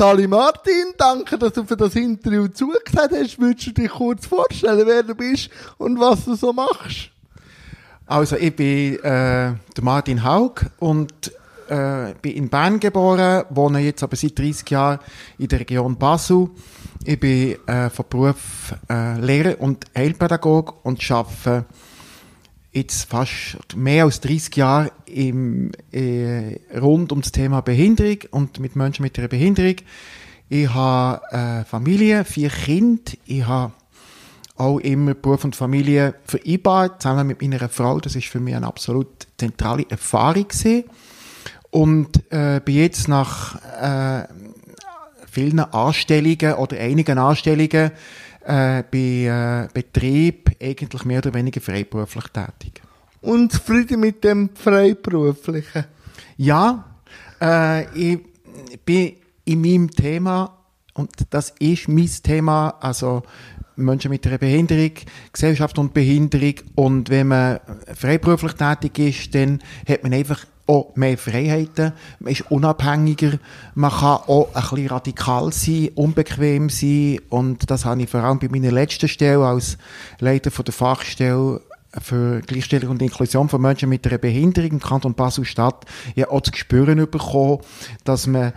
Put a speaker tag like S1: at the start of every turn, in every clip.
S1: Sali Martin, danke, dass du für das Interview zugesagt hast. Würdest du dich kurz vorstellen, wer du bist und was du so machst?
S2: Also, ich bin äh, der Martin Haug und äh, bin in Bern geboren, wohne jetzt aber seit 30 Jahren in der Region Basel. Ich bin äh, von Beruf äh, Lehrer und Heilpädagog und arbeite jetzt fast mehr als 30 Jahre im, äh, rund um das Thema Behinderung und mit Menschen mit einer Behinderung. Ich habe äh, Familie, vier Kinder. Ich habe auch immer Beruf und Familie vereinbart, zusammen mit meiner Frau. Das ist für mich eine absolut zentrale Erfahrung gewesen. Und äh, bin jetzt nach äh, vielen Anstellungen oder einigen Anstellungen äh, bei äh, Betrieb eigentlich mehr oder weniger freiberuflich tätig.
S1: Und zufrieden mit dem Freiberuflichen?
S2: Ja, äh, ich bin in meinem Thema und das ist mein Thema, also Menschen mit einer Behinderung, Gesellschaft und Behinderung. Und wenn man freiberuflich tätig ist, dann hat man einfach auch mehr Freiheiten, man ist unabhängiger, man kann auch ein bisschen radikal sein, unbequem sein. Und das habe ich vor allem bei meiner letzten Stelle als Leiter von der Fachstelle für Gleichstellung und Inklusion von Menschen mit einer Behinderung im Kanton Basel-Stadt ja auch zu spüren bekommen, dass man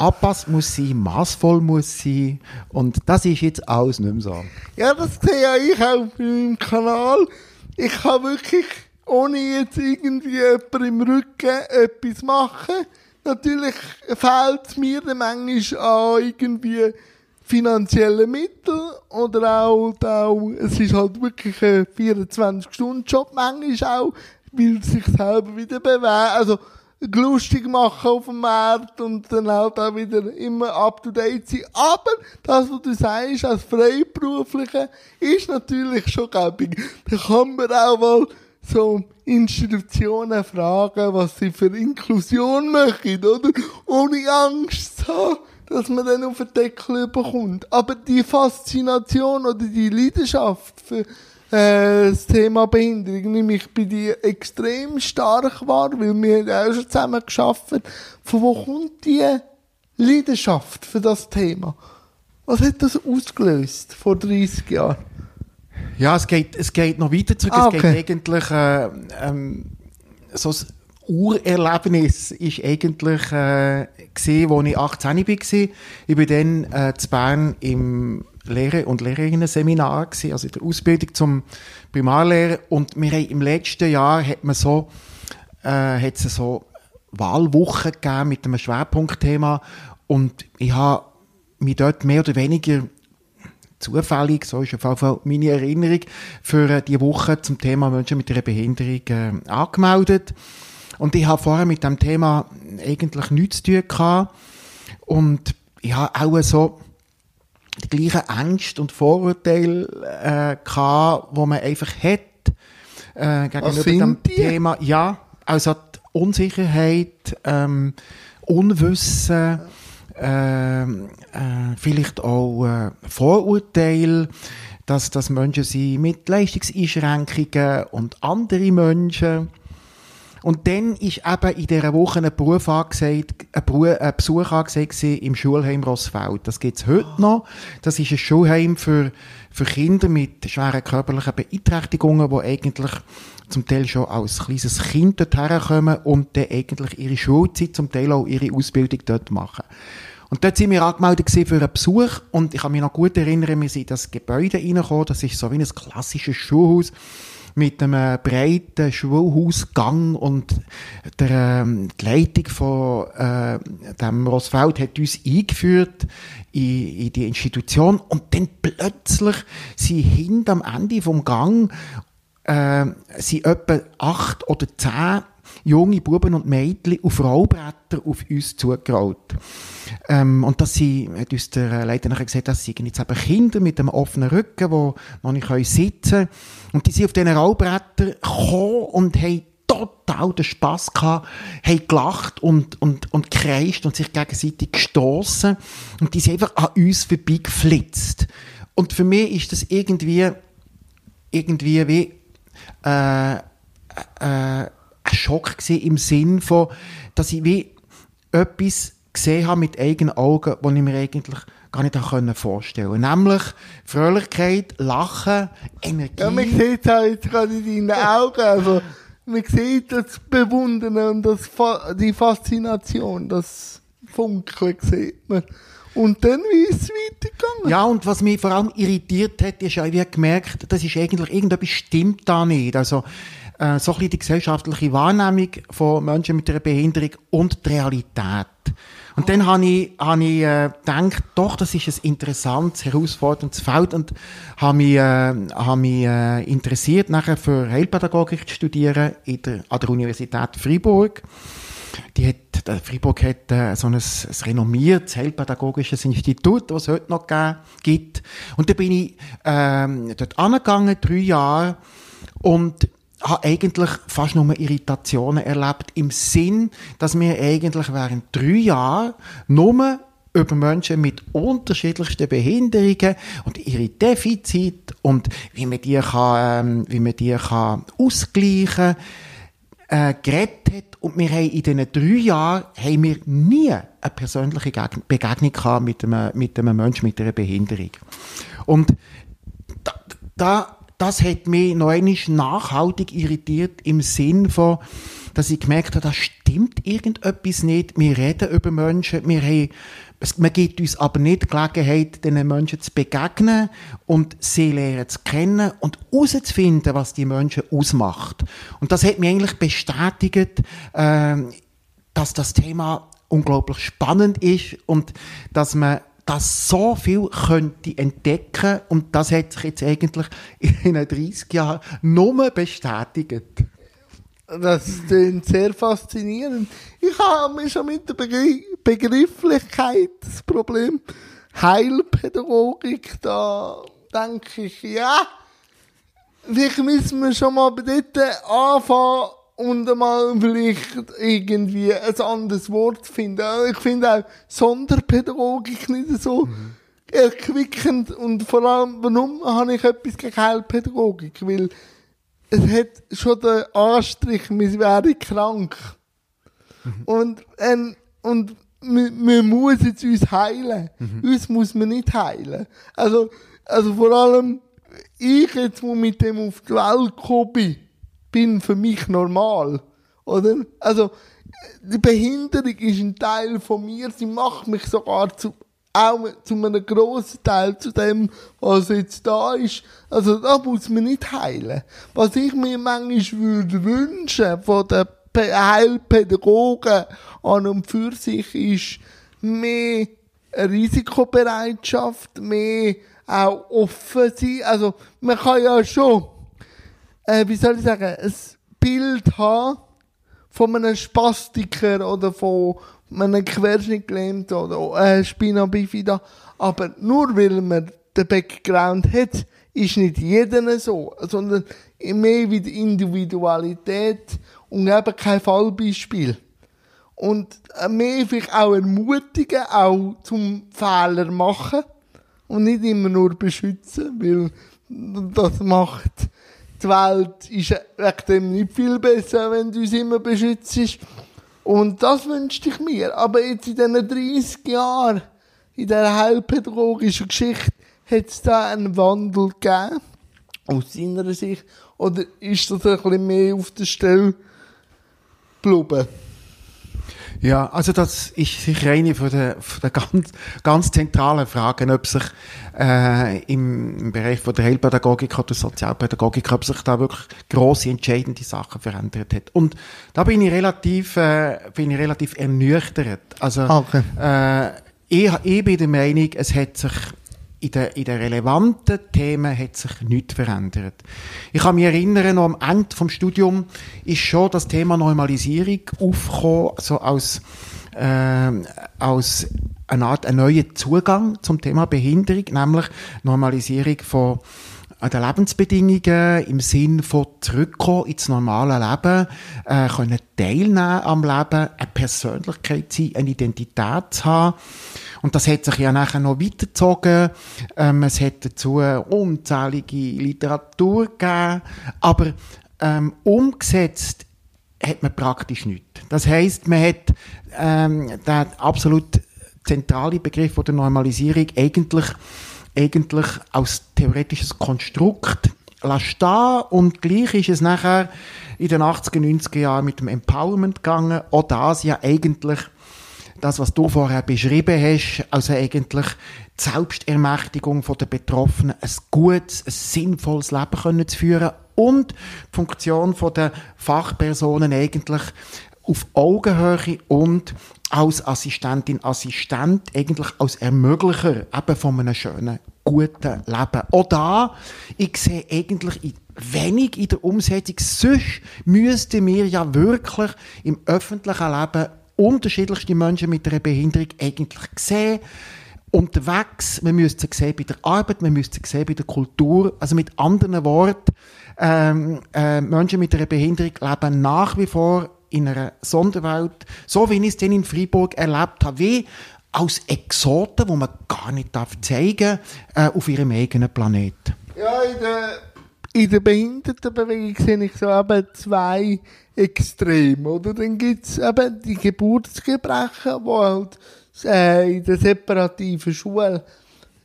S2: angepasst muss sein, maßvoll muss sein. Und das ist jetzt alles nicht mehr so.
S1: Ja, das sehe ich auch bei meinem Kanal. Ich kann wirklich, ohne jetzt irgendwie jemanden im Rücken etwas machen, natürlich fehlt es mir dann manchmal an irgendwie finanziellen Mittel oder auch, auch, es ist halt wirklich ein 24-Stunden-Job manchmal auch, weil sich selber wieder bewegen. Also, lustig machen auf dem Markt und dann halt auch wieder immer up to date sein. Aber das, was du sagst, als Freiberufliche, ist natürlich schon gäbig. Da kann man auch mal so Institutionen fragen, was sie für Inklusion machen, oder? Ohne Angst zu haben, dass man dann auf den Deckel bekommt. Aber die Faszination oder die Leidenschaft für äh, das Thema Behinderung nehme ich bei dir extrem stark wahr, weil wir haben auch schon zusammen geschafft. Von wo kommt die Leidenschaft für das Thema? Was hat das ausgelöst vor 30 Jahren?
S2: Ja, es geht, es geht noch weiter zurück.
S1: Ah,
S2: Es
S1: okay.
S2: geht eigentlich, äh, ähm, so ein Urerlebnis ist eigentlich, äh, gesehen, als ich 18 war. Ich bin dann, äh, zu Bern im Lehrer- und Lehrerinnen-Seminar also in der Ausbildung zum Primarlehrer. Und wir haben im letzten Jahr hat man so, äh, hat so Wahlwochen gegeben mit einem Schwerpunktthema. Und ich habe mich dort mehr oder weniger zufällig, so ist auf jeden Fall meine Erinnerung, für äh, die Woche zum Thema Menschen mit einer Behinderung äh, angemeldet. Und ich habe vorher mit dem Thema eigentlich nichts zu tun gehabt. Und ich habe auch so die gleichen Ängste und Vorurteile äh, gehabt, wo man einfach hat äh, gegenüber dem
S1: die?
S2: Thema. Ja, also die Unsicherheit, ähm, Unwissen, ähm, äh, vielleicht auch äh, Vorurteile, dass, dass Menschen sind mit Leistungseinschränkungen und andere Menschen. Und dann ist eben in dieser Woche ein Beruf angesagt, ein, Beruf, ein Besuch angesagt gewesen im Schulheim Rossfeld. Das gibt's heute noch. Das ist ein Schulheim für, für Kinder mit schweren körperlichen Beeinträchtigungen, die eigentlich zum Teil schon als kleines Kind dort herkommen und dann eigentlich ihre Schulzeit, zum Teil auch ihre Ausbildung dort machen. Und dort sind wir angemeldet für einen Besuch und ich kann mich noch gut erinnern, wir sind in das Gebäude reingekommen, das ist so wie ein klassisches Schulhaus mit einem breiten Schulhausgang und der, ähm, die Leitung von äh, dem Rossfeld hat uns eingeführt in, in die Institution und dann plötzlich sind hinter am Ende vom Gang äh, sind etwa acht oder zehn junge Buben und Mädchen auf Rollbretter auf uns zugerollt. Ähm, und das sie, hat uns der Leiter nachher gesagt, das sind jetzt eben Kinder mit einem offenen Rücken, die noch nicht sitzen können. Und die sind auf diesen Rollbrettern gekommen und haben total den Spass gehabt, haben gelacht und, und, und gekreischt und sich gegenseitig gestoßen und die sind einfach an uns vorbeigeflitzt. Und für mich ist das irgendwie, irgendwie wie, äh, äh, ein Schock gewesen im Sinn von, dass ich wie etwas gesehen habe mit eigenen Augen, die ich mir eigentlich gar nicht können vorstellen Nämlich Fröhlichkeit, Lachen, Energie.
S1: Ja, man sieht es auch jetzt gerade in deinen Augen. Also, man sieht das Bewundern und das, Fa- die Faszination, das Funkeln sieht man. Und dann, wie ist es weitergegangen?
S2: Ja, und was mich vor allem irritiert hat, ist, ich habe gemerkt, das ist eigentlich, irgendetwas stimmt da nicht. Also, äh, so ein bisschen die gesellschaftliche Wahrnehmung von Menschen mit einer Behinderung und die Realität. Und dann habe ich, habe ich äh, gedacht, doch, das ist ein interessantes, herausforderndes Feld und habe mich, äh, habe mich äh, interessiert, nachher für Heilpädagogik zu studieren in der, an der Universität Freiburg. Die hat, der Freiburg hat äh, so ein, ein renommiertes heilpädagogisches Institut, was es heute noch gibt. Und da bin ich ähm, dort angegangen, drei Jahre, und habe eigentlich fast nur Irritationen erlebt, im Sinn, dass wir eigentlich während drei Jahren nur über Menschen mit unterschiedlichsten Behinderungen und ihre Defizite und wie man die kann, ähm, wie man die kann ausgleichen äh, geredet hat und wir haben in diesen drei Jahren haben wir nie eine persönliche Geg- Begegnung mit einem, mit einem Menschen mit einer Behinderung. Und da, da, das hat mich noch einmal nachhaltig irritiert im Sinn von, dass ich gemerkt habe, da stimmt irgendetwas nicht. Wir reden über Menschen, wir haben, es, man gibt uns aber nicht die Gelegenheit, diesen Menschen zu begegnen und sie lernen zu kennen und herauszufinden, was die Menschen ausmacht. Und das hat mich eigentlich bestätigt, ähm, dass das Thema unglaublich spannend ist und dass man das so viel könnte entdecken und das hat sich jetzt eigentlich in den 30 Jahren nur bestätigt.
S1: Das klingt sehr faszinierend. Ich habe mir schon mit der Begr Begrifflichkeit das Problem Heilpädagogik, da denke ich, ja, vielleicht müssen wir schon mal bei dort anfangen und mal vielleicht irgendwie ein anderes Wort finden. Ich finde auch Sonderpädagogik nicht so erquickend und vor allem, warum habe ich etwas gegen Heilpädagogik? Weil es hat schon den Anstrich, wir wären krank. Und, ähm, und man, man muss jetzt uns heilen. Uns muss man nicht heilen. Also, also vor allem, ich jetzt, wo mit dem auf die Welt gekommen bin, bin für mich normal. Oder? Also, die Behinderung ist ein Teil von mir. Sie macht mich sogar zu, auch zu einem grossen Teil zu dem, was jetzt da ist. Also, da muss man nicht heilen. Was ich mir manchmal würde wünschen von den Heilpädagogen an und für sich ist mehr Risikobereitschaft, mehr auch offen sein. Also, man kann ja schon, äh, wie soll ich sagen, ein Bild haben von einem Spastiker oder von einem Querschnittgelähmten oder äh, Spina bifida. Aber nur weil man den Background hat, ist nicht jeder so, sondern mehr wie die Individualität und eben kein Fallbeispiel. Und äh, mehr vielleicht auch ermutigen, auch zum Fehler machen und nicht immer nur beschützen, weil das macht die Welt ist wegen dem nicht viel besser, wenn du uns immer beschützt. Und das wünschte ich mir. Aber jetzt in diesen 30 Jahren, in dieser heilpädagogischen Geschichte, hat es da einen Wandel gegeben, aus seiner Sicht? Oder ist das ein bisschen mehr auf der Stelle geblieben?
S2: Ja, also das ist sicher eine von der, von der ganz, ganz zentralen Fragen, ob sich äh, im, im Bereich von der Heilpädagogik oder Sozialpädagogik, ob sich da wirklich grosse, entscheidende Sachen verändert hat. Und da bin ich relativ, äh, bin ich relativ ernüchtert. Also
S1: Okay.
S2: äh, ich, ich bin der Meinung, es hat sich in den, in den relevanten Themen hat sich nichts verändert. Ich kann mich erinnern, noch am Ende vom Studium ist schon das Thema Normalisierung aufgekommen, so als, ähm, als eine Art, ein neuer Zugang zum Thema Behinderung, nämlich Normalisierung von an den Lebensbedingungen im Sinn von zurückkommen ins normale Leben, äh, können teilnehmen am Leben, eine Persönlichkeit sein, eine Identität haben. Und das hat sich ja nachher noch weitergezogen. Ähm, es hat dazu unzählige Literatur gegeben. Aber ähm, umgesetzt hat man praktisch nichts. Das heißt, man hat ähm, den absolut zentrale Begriff der Normalisierung eigentlich, eigentlich als theoretisches Konstrukt stehen und gleich ist es nachher in den 80er, 90er Jahren mit dem Empowerment gegangen. Auch das ja eigentlich das, was du vorher beschrieben hast, also eigentlich die Selbstermächtigung der Betroffenen, ein gutes, ein sinnvolles Leben können zu führen und die Funktion der Fachpersonen eigentlich auf Augenhöhe und als Assistentin, Assistent, eigentlich als Ermöglicher eben von einem schönen, guten Leben. Auch da, ich sehe eigentlich wenig in der Umsetzung. Sonst müssten wir ja wirklich im öffentlichen Leben unterschiedlichste Menschen mit einer Behinderung eigentlich sehen. Unterwegs, wir müssen sie sehen bei der Arbeit, wir müssen sie sehen bei der Kultur. Also mit anderen Worten, ähm, äh, Menschen mit einer Behinderung leben nach wie vor in einer Sonderwelt, so wie ich es denn in Freiburg erlebt habe, wie als Exoten, wo man gar nicht darf zeigen äh, auf ihrem eigenen Planet.
S1: Ja, in der, in der Behindertenbewegung sehe ich so eben zwei Extreme, oder? Dann gibt es eben die Geburtsgebrechen, die halt äh, in der separativen Schule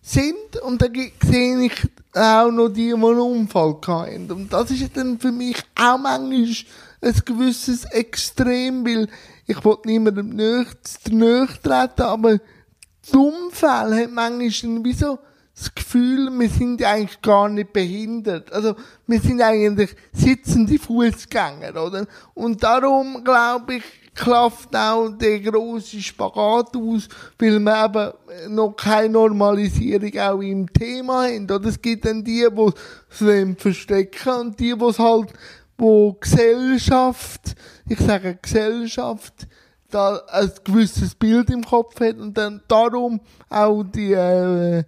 S1: sind und dann sehe ich auch noch die, die einen Unfall hatten. Und das ist dann für mich auch manchmal ein gewisses Extrem, weil ich wollte niemandem nicht treten, aber die Unfälle hat manchmal wie so das Gefühl, wir sind eigentlich gar nicht behindert. Also, wir sind eigentlich sitzende Fußgänger, oder? Und darum, glaube ich, klafft auch der große Spagat aus, weil wir eben noch keine Normalisierung auch im Thema haben. Oder es gibt dann die, die es verstecken und die, die es halt wo Gesellschaft, ich sage Gesellschaft, da ein gewisses Bild im Kopf hat und dann darum auch die äh,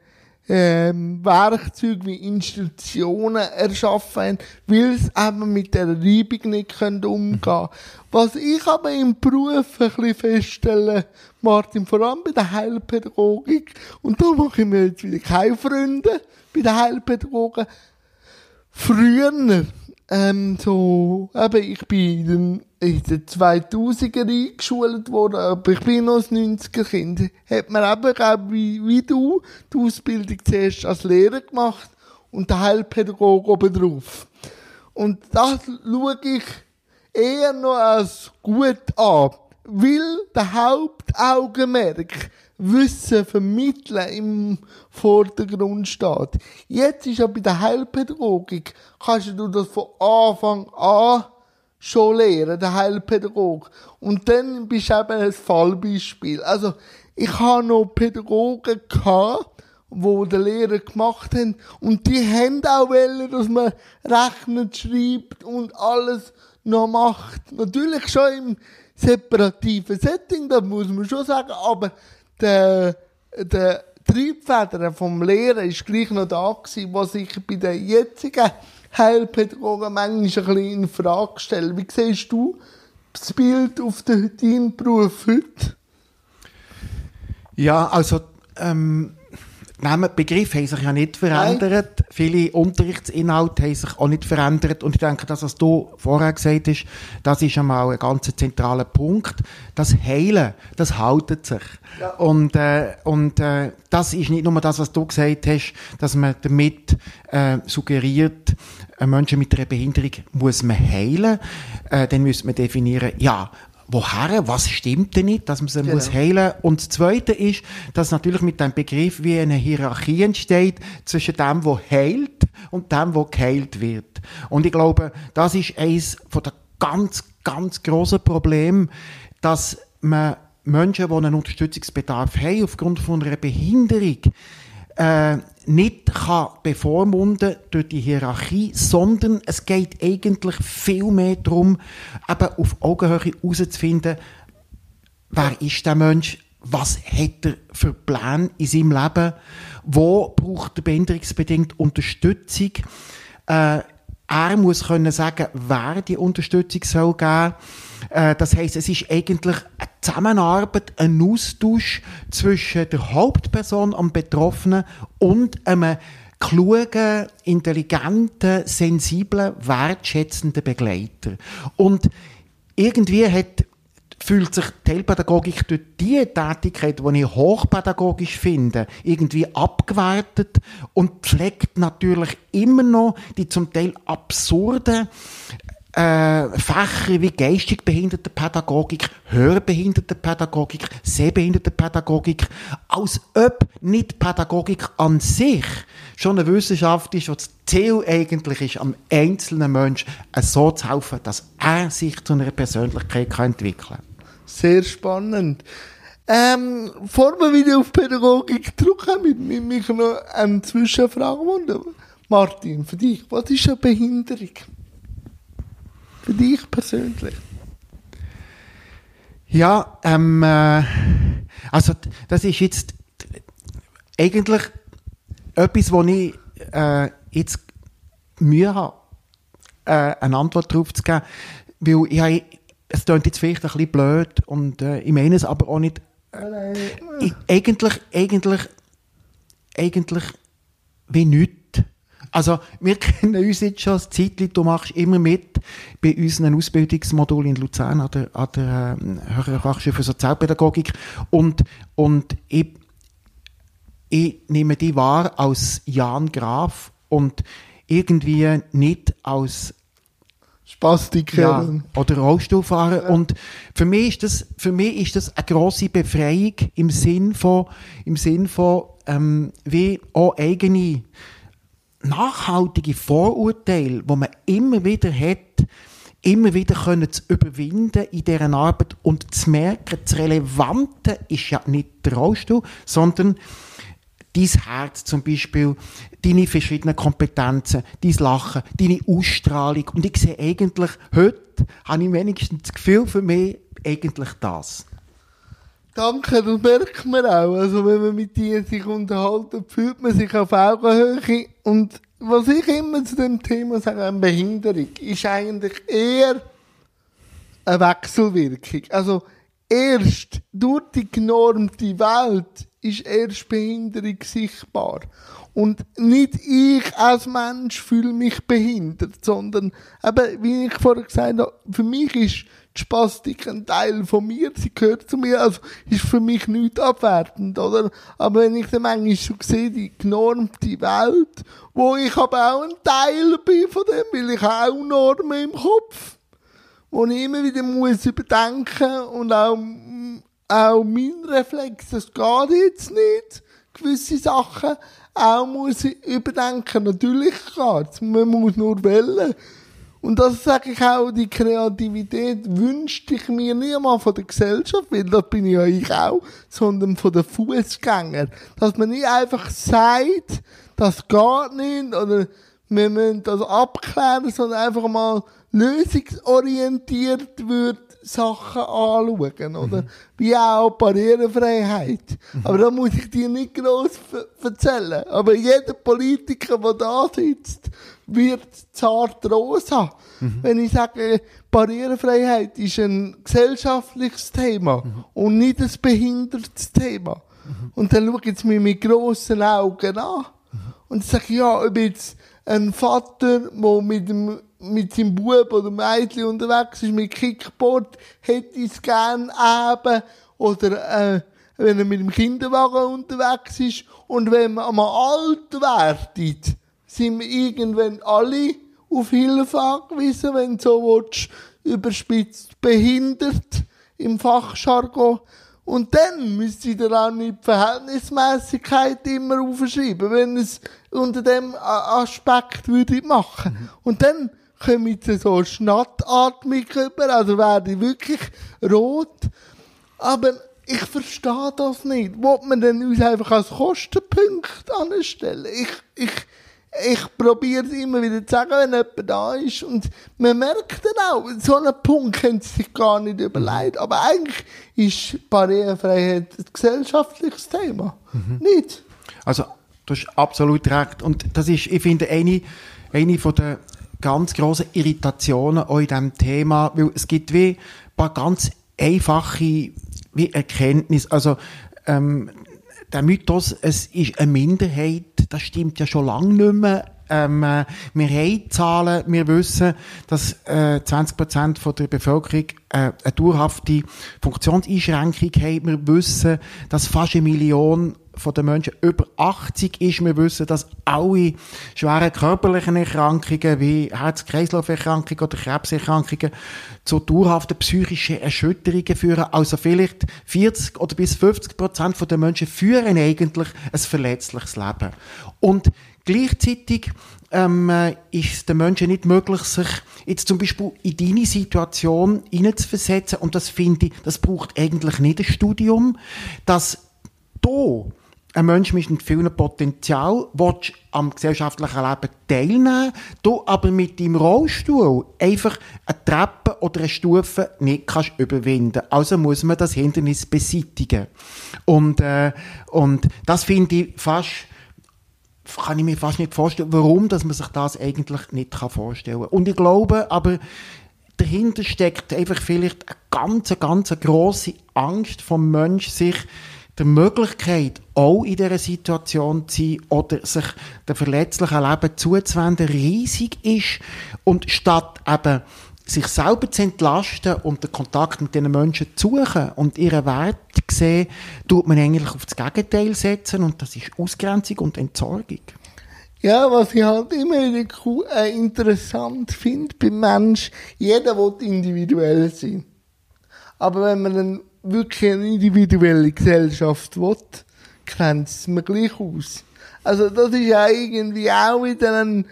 S1: äh, Werkzeuge wie Institutionen erschaffen, weil es eben mit der Reibung nicht können umgehen können. Was ich aber im Beruf ein bisschen feststelle, Martin, vor allem bei der Heilpädagogik, und da mache ich mir jetzt wieder keine Freunde bei den Heilpädagogen, früher ähm, so, eben, ich bin in den 2000er eingeschult worden, aber ich bin noch ein 90er Kind. Hat man eben, glaub, wie, wie du, die Ausbildung zuerst als Lehrer gemacht und der Heilpädagoge oben drauf. Und das schaue ich eher noch als gut an, weil der Hauptaugenmerk Wissen vermitteln im Vordergrund steht. Jetzt ist ja bei der Heilpädagogik, kannst du das von Anfang an schon lernen, der Heilpädagog. Und dann bist du eben ein Fallbeispiel. Also, ich habe noch Pädagogen gehabt, wo der Lehrer gemacht haben, und die haben auch wollen, dass man rechnet, schreibt und alles noch macht. Natürlich schon im separativen Setting, das muss man schon sagen, aber der, der Triebfeder vom Lehrer ist gleich noch da gewesen, was ich bei den jetzigen Heilpädagogen manchmal ein bisschen in Frage stelle. Wie siehst du das Bild auf den, deinen Beruf heute?
S2: Ja, also ähm, Namen, Begriffe haben sich ja nicht verändert. Nein. Viele Unterrichtsinhalte haben sich auch nicht verändert. Und ich denke, das, was du vorher gesagt hast, das ist einmal ein ganz zentraler Punkt. Das Heilen, das haltet sich. Ja. Und, äh, und äh, das ist nicht nur das, was du gesagt hast, dass man damit äh, suggeriert, Menschen mit einer Behinderung muss man heilen. Äh, dann müsste man definieren, ja, woher, was stimmt denn nicht, dass man sie genau. muss heilen Und das Zweite ist, dass natürlich mit dem Begriff wie eine Hierarchie entsteht zwischen dem, wo heilt und dem, wo geheilt wird. Und ich glaube, das ist eines von der ganz, ganz grossen Probleme, dass man Menschen, die einen Unterstützungsbedarf haben, aufgrund von einer Behinderung, äh, nicht kann bevormunden durch die Hierarchie, sondern es geht eigentlich viel mehr darum, eben auf Augenhöhe herauszufinden, wer ist der Mensch, was hat er für Pläne in seinem Leben, wo braucht er behinderungsbedingt Unterstützung. Äh, er muss können sagen, wer die Unterstützung soll geben äh, das heißt, es ist eigentlich eine Zusammenarbeit, ein Austausch zwischen der Hauptperson am Betroffenen und einem klugen, intelligenten, sensiblen, wertschätzenden Begleiter. Und irgendwie hat, fühlt sich Teilpädagogik durch die Tätigkeit, die ich hochpädagogisch finde, irgendwie abgewertet und pflegt natürlich immer noch die zum Teil absurde äh, Fächer wie geistig behinderte Pädagogik, hörbehinderte Pädagogik, sehbehinderte Pädagogik, als ob nicht Pädagogik an sich schon eine Wissenschaft ist, wo das Ziel eigentlich ist, am einzelnen Menschen so zu helfen, dass er sich zu einer Persönlichkeit kann entwickeln kann.
S1: Sehr spannend. Ähm, bevor wir wieder auf Pädagogik zurückkommen, mit mich noch eine Zwischenfrage wundern. Martin, für dich, was ist eine Behinderung? Für dich persönlich?
S2: Ja, ähm, äh, also das ist jetzt eigentlich etwas, wo ich äh, jetzt Mühe habe, äh, eine Antwort darauf zu geben, weil ich habe, es klingt jetzt vielleicht ein bisschen blöd und äh, ich meine es aber auch nicht. Äh, ich, eigentlich, eigentlich, eigentlich wie nichts. Also, wir kennen uns jetzt schon ein Zeitchen, du machst immer mit bei unseren Ausbildungsmodulen in Luzern an der, an der äh, Höheren Fachschule für Sozialpädagogik und, und ich, ich nehme die wahr als Jan Graf und irgendwie nicht als
S1: Spastiker
S2: ja, oder Rollstuhlfahrer. Ja. Und für mich ist das, für mich ist das eine grosse Befreiung im Sinn von, im Sinn von, ähm, wie auch eigene nachhaltige Vorurteile, wo man immer wieder hat, immer wieder können zu überwinden in dieser Arbeit und zu merken, das Relevante ist ja nicht der Rollstuhl, sondern dein Herz zum Beispiel, deine verschiedenen Kompetenzen, dein Lachen, deine Ausstrahlung. Und ich sehe eigentlich, heute habe ich wenigstens das Gefühl für mich, eigentlich das.
S1: Danke, das merkt man auch. Also, wenn man mit dir sich unterhalten, fühlt man sich auf Augenhöhe. Und was ich immer zu dem Thema sage, Behinderung, ist eigentlich eher eine Wechselwirkung. Also, erst durch die genormte Welt ist erst Behinderung sichtbar. Und nicht ich als Mensch fühle mich behindert, sondern eben, wie ich vorher gesagt habe, für mich ist Spastik ein Teil von mir, sie gehört zu mir, also ist für mich nicht abwertend, oder? Aber wenn ich dann manchmal so sehe, die genormte Welt, wo ich aber auch ein Teil bin von dem, weil ich auch Normen im Kopf, wo ich immer wieder muss überdenken und auch, auch mein Reflex, das geht jetzt nicht, gewisse Sachen, auch muss ich überdenken. Natürlich geht's. Man muss nur wählen. Und das sage ich auch, die Kreativität wünschte ich mir einmal von der Gesellschaft, weil das bin ja ich auch, sondern von den Fußgängern. Dass man nicht einfach sagt, das geht nicht, oder wir müssen das abklären, sondern einfach mal lösungsorientiert wird Sachen anschauen, oder? Mhm. Wie auch Barrierefreiheit. Aber da muss ich dir nicht gross erzählen. Aber jeder Politiker, der da sitzt, wird zart rosa. Mhm. Wenn ich sage, Barrierefreiheit ist ein gesellschaftliches Thema mhm. und nicht ein behindertes Thema. Mhm. Und dann schaue ich mir mit grossen Augen an. Mhm. Und sage, ja, ob jetzt ein Vater, der mit dem mit seinem Bub oder Mädchen unterwegs ist mit Kickboard, hätte ich es gern eben. Oder äh, wenn er mit dem Kinderwagen unterwegs ist. Und wenn man alt wird, sind wir irgendwann alle auf Hilfe angewiesen, wenn du so willst, überspitzt behindert im Fachjargon. Und dann müsste ich dir auch nicht die Verhältnismäßigkeit immer aufschreiben, wenn es unter dem Aspekt würde machen. Mhm. Und dann komme ich so Schnattatmung rüber, also werde ich wirklich rot. Aber ich verstehe das nicht. Wollt man denn uns einfach als Kostenpunkt anstellen? Ich, ich, ich probiere es immer wieder zu sagen, wenn jemand da ist. Und man merkt dann auch, so einen Punkt können sie sich gar nicht überlegen. Aber eigentlich ist Barrierefreiheit ein gesellschaftliches Thema. Mhm. Nicht?
S2: Also, du hast absolut recht. Und das ist, ich finde, eine, eine von der ganz große Irritationen auch in diesem Thema, weil es gibt wie ein paar ganz einfache wie Erkenntnisse. Also, ähm, der Mythos, es ist eine Minderheit, das stimmt ja schon lange nicht mehr. Ähm, äh, wir haben Zahlen, wir wissen, dass äh, 20% von der Bevölkerung äh, eine dauerhafte Funktionseinschränkung haben. Wir wissen, dass fast eine Million den Menschen über 80 ist. Wir wissen, dass alle schweren körperlichen Erkrankungen wie Herz-Kreislauf-Erkrankungen oder Krebserkrankungen zu dauerhaften psychischen Erschütterungen führen. Also vielleicht 40 oder bis 50 Prozent der Menschen führen eigentlich ein verletzliches Leben. Und Gleichzeitig ähm, ist es den Menschen nicht möglich, sich jetzt zum Beispiel in deine Situation hineinzuversetzen. Und das finde ich, das braucht eigentlich nicht ein Studium, dass du ein Mensch mit viel Potenzial willst am gesellschaftlichen Leben teilnehmen, du aber mit deinem Rollstuhl einfach eine Treppe oder eine Stufe nicht kannst überwinden. Also muss man das Hindernis beseitigen. Und, äh, und das finde ich fast kann ich mir fast nicht vorstellen, warum dass man sich das eigentlich nicht vorstellen kann. Und ich glaube aber, dahinter steckt einfach vielleicht eine ganz, ganz grosse Angst vom Mensch, sich der Möglichkeit, auch in dieser Situation zu sein oder sich der verletzlichen Leben zuzuwenden, riesig ist. Und statt eben sich selber zu entlasten und den Kontakt mit diesen Menschen zu suchen und ihren Wert zu sehen, tut man eigentlich auf das Gegenteil setzen und das ist Ausgrenzung und Entsorgung.
S1: Ja, was ich halt immer wieder cool, äh, interessant finde beim Mensch, jeder will individuell sein. Aber wenn man dann wirklich eine individuelle Gesellschaft will, grenzt es mir gleich aus. Also das ist ja irgendwie auch wieder ein,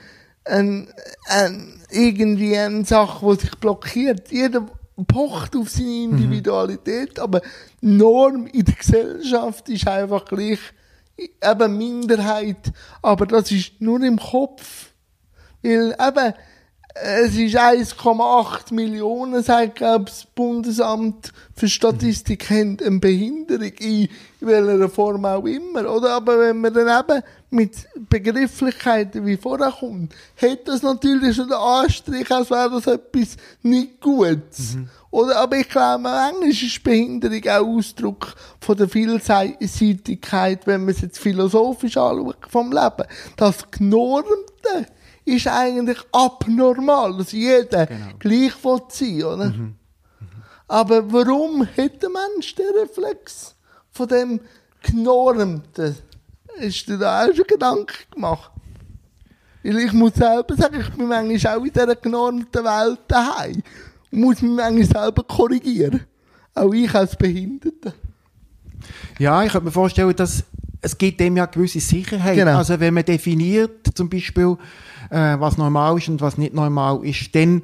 S1: ein, ein irgendwie eine Sache, die sich blockiert. Jeder pocht auf seine mhm. Individualität, mhm. aber Norm in der Gesellschaft ist einfach gleich eben Minderheit. Aber das ist nur im Kopf. Weil eben, es ist 1,8 Millionen, sagt, glaube das Bundesamt für Statistik, mhm. haben eine Behinderung in welcher Form auch immer, oder? Aber wenn man dann eben mit Begrifflichkeiten wie vorher kommt, hat das natürlich schon den Anstrich, als wäre das etwas nicht Gutes. Mhm. Oder, aber ich glaube, manchmal ist Behinderung auch Ausdruck von der Vielseitigkeit, wenn man es jetzt philosophisch anschaut, vom Leben. Das Genormte ist eigentlich abnormal, dass jeder genau. gleich sein oder? Mhm. Mhm. Aber warum hat der Mensch den Reflex von dem Genormten? Ist dir da auch schon Gedanken gemacht? Weil ich muss selber sagen, ich bin manchmal auch in dieser genormten Welt daheim. Und muss mich manchmal selber korrigieren. Auch ich als Behinderter.
S2: Ja, ich könnte mir vorstellen, dass es gibt dem ja gewisse Sicherheit. Genau. Also wenn man definiert, zum Beispiel, äh, was normal ist und was nicht normal ist, dann,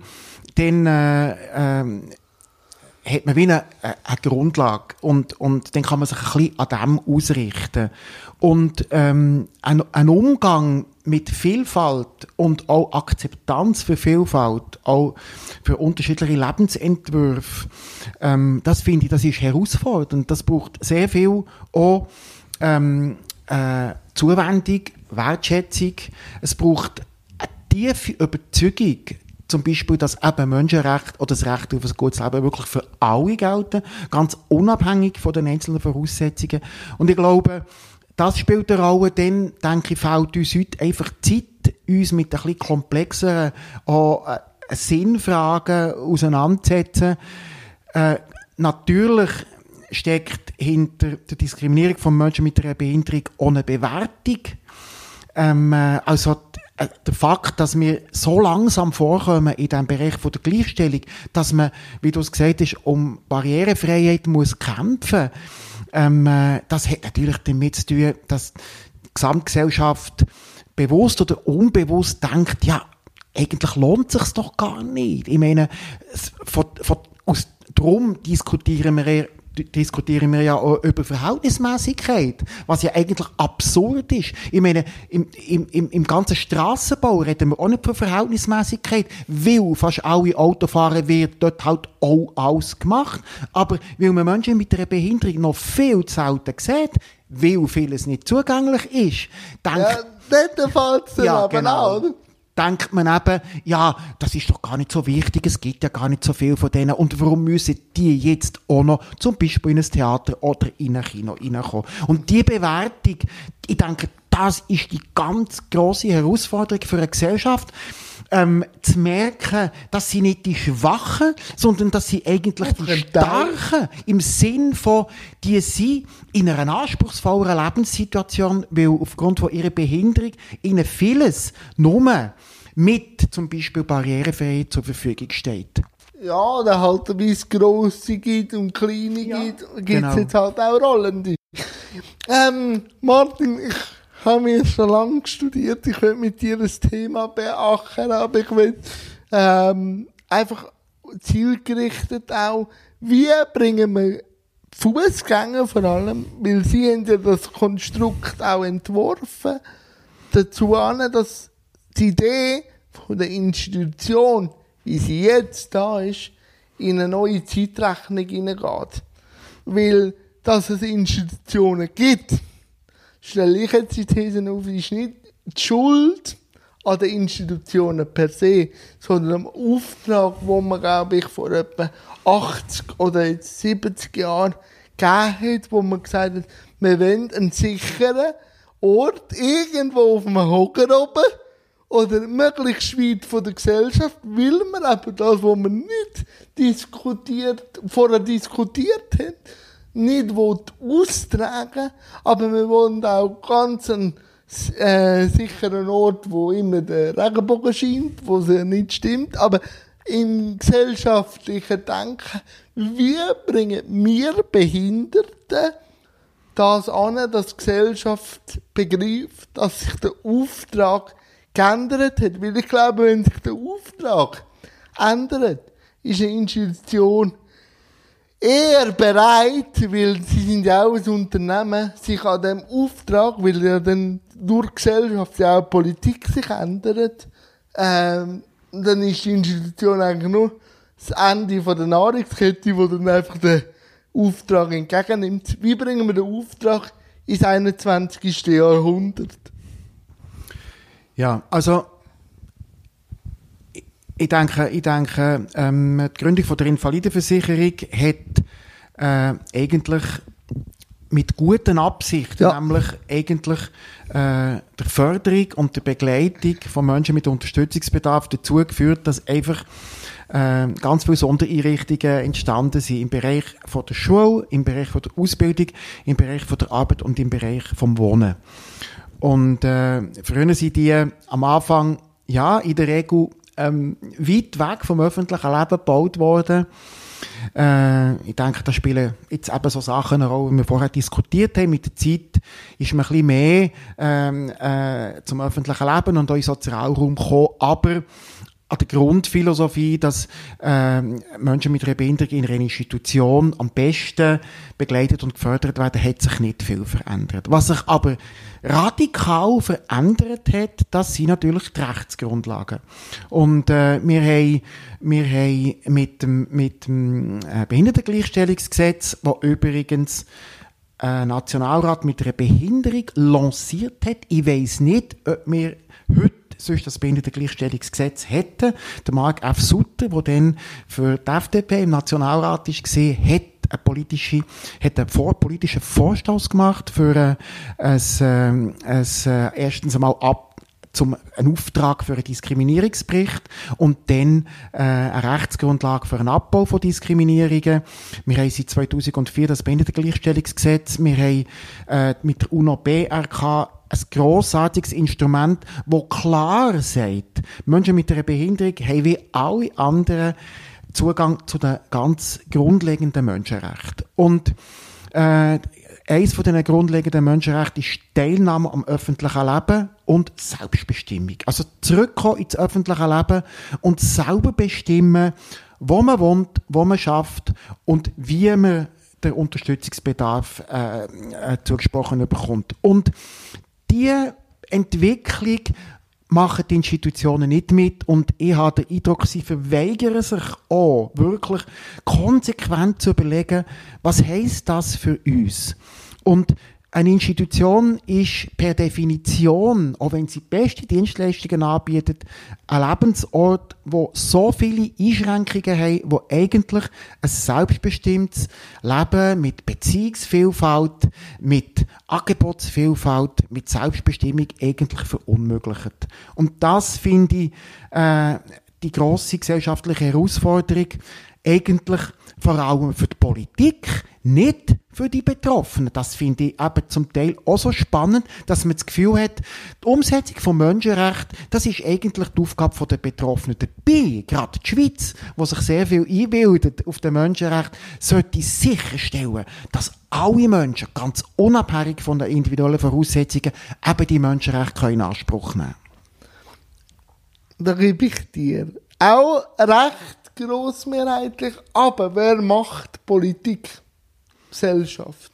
S2: dann äh, äh, hat man wie eine, eine Grundlage und, und dann kann man sich ein bisschen an dem ausrichten. Und ähm, ein, ein Umgang mit Vielfalt und auch Akzeptanz für Vielfalt, auch für unterschiedliche Lebensentwürfe, ähm, das finde ich, das ist herausfordernd. Das braucht sehr viel auch ähm, äh, Zuwendung, Wertschätzung. Es braucht tiefe Überzeugung, zum Beispiel, dass eben Menschenrecht oder das Recht auf ein gutes Leben wirklich für alle gelten, ganz unabhängig von den einzelnen Voraussetzungen. Und ich glaube, das spielt eine Rolle, dann, denke ich, fehlt uns heute einfach Zeit, uns mit ein bisschen komplexeren auch, äh, Sinnfragen auseinanderzusetzen. Äh, natürlich steckt hinter der Diskriminierung von Menschen mit einer Behinderung ohne Bewertung. Ähm, äh, also der Fakt, dass wir so langsam vorkommen in dem Bereich von der Gleichstellung, dass man, wie du es gesagt hast, um Barrierefreiheit muss kämpfen, ähm, äh, das hat natürlich damit zu tun, dass die Gesamtgesellschaft bewusst oder unbewusst denkt, ja, eigentlich lohnt es sich doch gar nicht. Ich meine, von, von, aus, darum diskutieren wir diskutieren wir ja auch über Verhältnismäßigkeit, was ja eigentlich absurd ist. Ich meine, im, im, im, ganzen Strassenbau reden wir auch nicht von Verhältnismäßigkeit, weil fast alle Autofahrer wird dort halt auch alles gemacht. Aber weil man Menschen mit einer Behinderung noch viel zu selten sieht, weil vieles nicht zugänglich ist,
S1: denkt... Ja, dort fällt es ja, genau. auch,
S2: denkt man eben, ja, das ist doch gar nicht so wichtig, es gibt ja gar nicht so viel von denen und warum müssen die jetzt auch noch zum Beispiel in ein Theater oder in ein Kino reinkommen? Und die Bewertung, ich denke, das ist die ganz große Herausforderung für eine Gesellschaft ähm, zu merken, dass sie nicht die Schwachen, sondern dass sie eigentlich die Starken im Sinn von, die sie in einer anspruchsvolleren Lebenssituation, weil aufgrund von ihrer Behinderung ihnen vieles nur mit zum Beispiel Barrierefreiheit zur Verfügung steht.
S1: Ja, oder halt, wie es grosse gibt und kleine ja. gibt, gibt es genau. jetzt halt auch Rollende. Ähm, Martin, ich habe mir schon lange studiert, ich will mit dir das Thema beachten, aber ich will ähm, einfach zielgerichtet auch, wie bringen wir Fußgänger vor allem, weil sie haben ja das Konstrukt auch entworfen, dazu an, dass die Idee von der Institution, wie sie jetzt da ist, in eine neue Zeitrechnung hineingeht. Weil, dass es Institutionen gibt, stelle ich jetzt die These auf, ist nicht die Schuld an den Institutionen per se, sondern am Auftrag, wo man, glaube ich, vor etwa 80 oder jetzt 70 Jahren gegeben hat, wo man gesagt hat, wir wollen einen sicheren Ort irgendwo auf dem Hocker oben oder möglichst weit von der Gesellschaft, will man eben das, was man nicht diskutiert, vorher diskutiert hat, nicht austragen aber wir wollen auch ganz einen äh, sicheren Ort, wo immer der Regenbogen scheint, wo es nicht stimmt, aber im gesellschaftlichen Denken, wie bringen wir Behinderte das an, dass die Gesellschaft begreift, dass sich der Auftrag geändert hat. Weil ich glaube, wenn sich der Auftrag ändert, ist eine Institution eher bereit, weil sie sind ja auch ein Unternehmen, sich an dem Auftrag, weil ja dann durch Gesellschaft ja auch Politik sich ändert, ähm, dann ist die Institution eigentlich nur das Ende von der Nahrungskette, wo dann einfach den Auftrag entgegennimmt. Wie bringen wir den Auftrag ins 21. Jahrhundert?
S2: Ja, also ich denke, ich denke ähm, die Gründung von der Invalidenversicherung hat äh, eigentlich mit guten Absichten, ja. nämlich eigentlich äh, der Förderung und der Begleitung von Menschen mit Unterstützungsbedarf dazu geführt, dass einfach äh, ganz viele Sondereinrichtungen entstanden sind im Bereich von der Schule, im Bereich von der Ausbildung, im Bereich von der Arbeit und im Bereich vom Wohnen. Und äh, früher sind die am Anfang ja in der Regel ähm, weit weg vom öffentlichen Leben gebaut worden. Äh, ich denke, da spielen jetzt eben so Sachen eine Rolle, wie wir vorher diskutiert haben. Mit der Zeit ist man ein bisschen mehr ähm, äh, zum öffentlichen Leben und auch in den Sozialraum gekommen. Aber an der Grundphilosophie, dass äh, Menschen mit einer Behinderung in einer Institution am besten begleitet und gefördert werden, hat sich nicht viel verändert. Was sich aber radikal verändert hat, das sind natürlich die Rechtsgrundlagen. Und äh, wir haben, wir haben mit dem, mit dem äh, Behindertengleichstellungsgesetz, wo übrigens ein Nationalrat mit einer Behinderung lanciert hat. Ich weiß nicht, ob wir heute sonst das Behindertengleichstellungsgesetz hätten. Der Mark F. Sutter, der dann für die FDP im Nationalrat gesehen, hat eine politische, hat einen vor, politischen Vorstoß gemacht für äh, ein, äh, ein, äh, erstens einmal ab zum einen Auftrag für einen Diskriminierungsbericht und dann äh, eine Rechtsgrundlage für einen Abbau von Diskriminierungen. Wir haben seit 2004 das Behindertengleichstellungsgesetz. Wir haben äh, mit der UNO-BRK ein grossartiges Instrument, wo klar sagt, Menschen mit einer Behinderung haben wie alle anderen Zugang zu den ganz grundlegenden Menschenrechten. Und äh, eines von diesen grundlegenden Menschenrechten ist Teilnahme am öffentlichen Leben und Selbstbestimmung. Also zurückkommen ins öffentliche Leben und selber bestimmen, wo man wohnt, wo man schafft und wie man den Unterstützungsbedarf äh, äh, zugesprochen bekommt. Und diese Entwicklung machen die Institutionen nicht mit und ich habe den Eindruck, sie verweigern sich auch wirklich konsequent zu überlegen, was heißt das für uns? Und Eine Institution ist per Definition, auch wenn sie beste Dienstleistungen anbietet, ein Lebensort, wo so viele Einschränkungen haben, wo eigentlich ein selbstbestimmtes Leben mit Beziehungsvielfalt, mit Angebotsvielfalt, mit Selbstbestimmung eigentlich verunmöglicht. Und das finde ich äh, die grosse gesellschaftliche Herausforderung, eigentlich vor allem für die Politik, nicht für die Betroffenen. Das finde ich eben zum Teil auch so spannend, dass man das Gefühl hat, die Umsetzung von Menschenrechten, das ist eigentlich die Aufgabe der Betroffenen. Dabei, gerade die Schweiz, wo sich sehr viel einbildet auf den Menschenrechten, sollte sicherstellen, dass alle Menschen, ganz unabhängig von den individuellen Voraussetzungen, eben die Menschenrechte in Anspruch nehmen
S1: können. Da gebe ich dir auch recht grossmehrheitlich, aber wer macht Politik? Gesellschaft.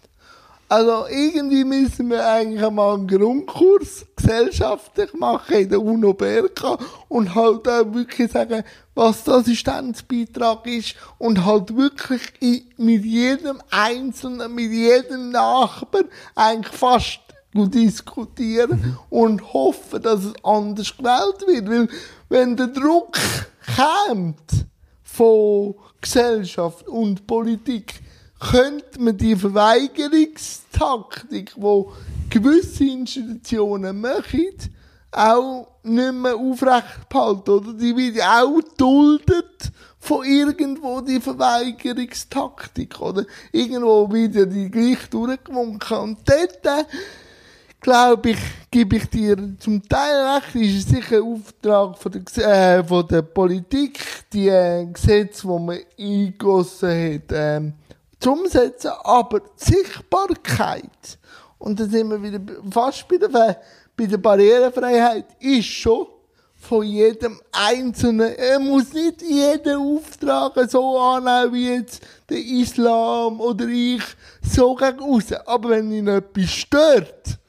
S1: Also irgendwie müssen wir eigentlich mal einen Grundkurs gesellschaftlich machen in der UNO BRK und halt auch wirklich sagen, was der Assistenzbeitrag ist und halt wirklich mit jedem Einzelnen, mit jedem Nachbar eigentlich fast diskutieren mhm. und hoffen, dass es anders gewählt wird. Weil wenn der Druck kommt, von Gesellschaft und Politik könnte man die Verweigerungstaktik, wo gewisse Institutionen machen, auch nicht mehr aufrecht behalten, oder? Die wird auch duldet von irgendwo die Verweigerungstaktik, oder? Irgendwo wieder die gleich durchgewunken. Und dort, glaube ich, gebe ich dir zum Teil recht, ist es sicher ein Auftrag von der, äh, von der Politik, die äh, Gesetze, die man eingegossen hat, äh, zu umsetzen, aber die Sichtbarkeit, und da sind wir wieder fast bei der, bei der Barrierefreiheit, ist schon von jedem Einzelnen. Er muss nicht jeden Auftrag so annehmen wie jetzt der Islam oder ich so gegen raus. Aber wenn ihn etwas stört,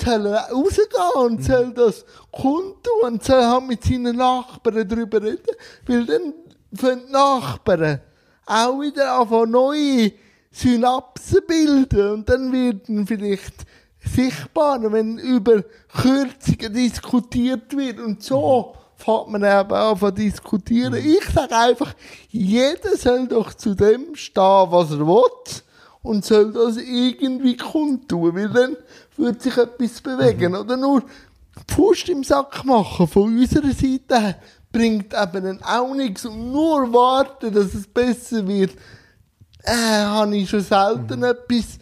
S1: soll er rausgehen und soll das kundtun und soll halt mit seinen Nachbarn darüber reden. Weil dann für die Nachbarn auch wieder anfangen, neue Synapsen bilden und dann werden vielleicht sichtbar, wenn über Kürzungen diskutiert wird und so fängt man eben an zu diskutieren. Mhm. Ich sage einfach, jeder soll doch zu dem stehen, was er will und soll das irgendwie kundtun, weil dann wird sich etwas bewegen. Mhm. Oder nur Pfust im Sack machen von unserer Seite her bringt eben auch nichts. Und nur warten, dass es besser wird, äh, habe ich schon selten mhm. etwas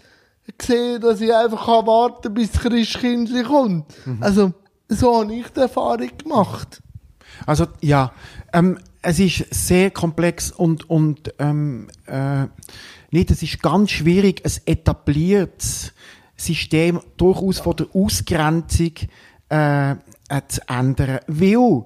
S1: gesehen, dass ich einfach kann warten bis Christkindli kommt. Mhm. Also, so habe ich die Erfahrung gemacht.
S2: Also, ja, ähm, es ist sehr komplex und, und ähm, äh, nicht, es ist ganz schwierig, ein etabliertes System durchaus von der Ausgrenzung äh, äh zu ändern. Weil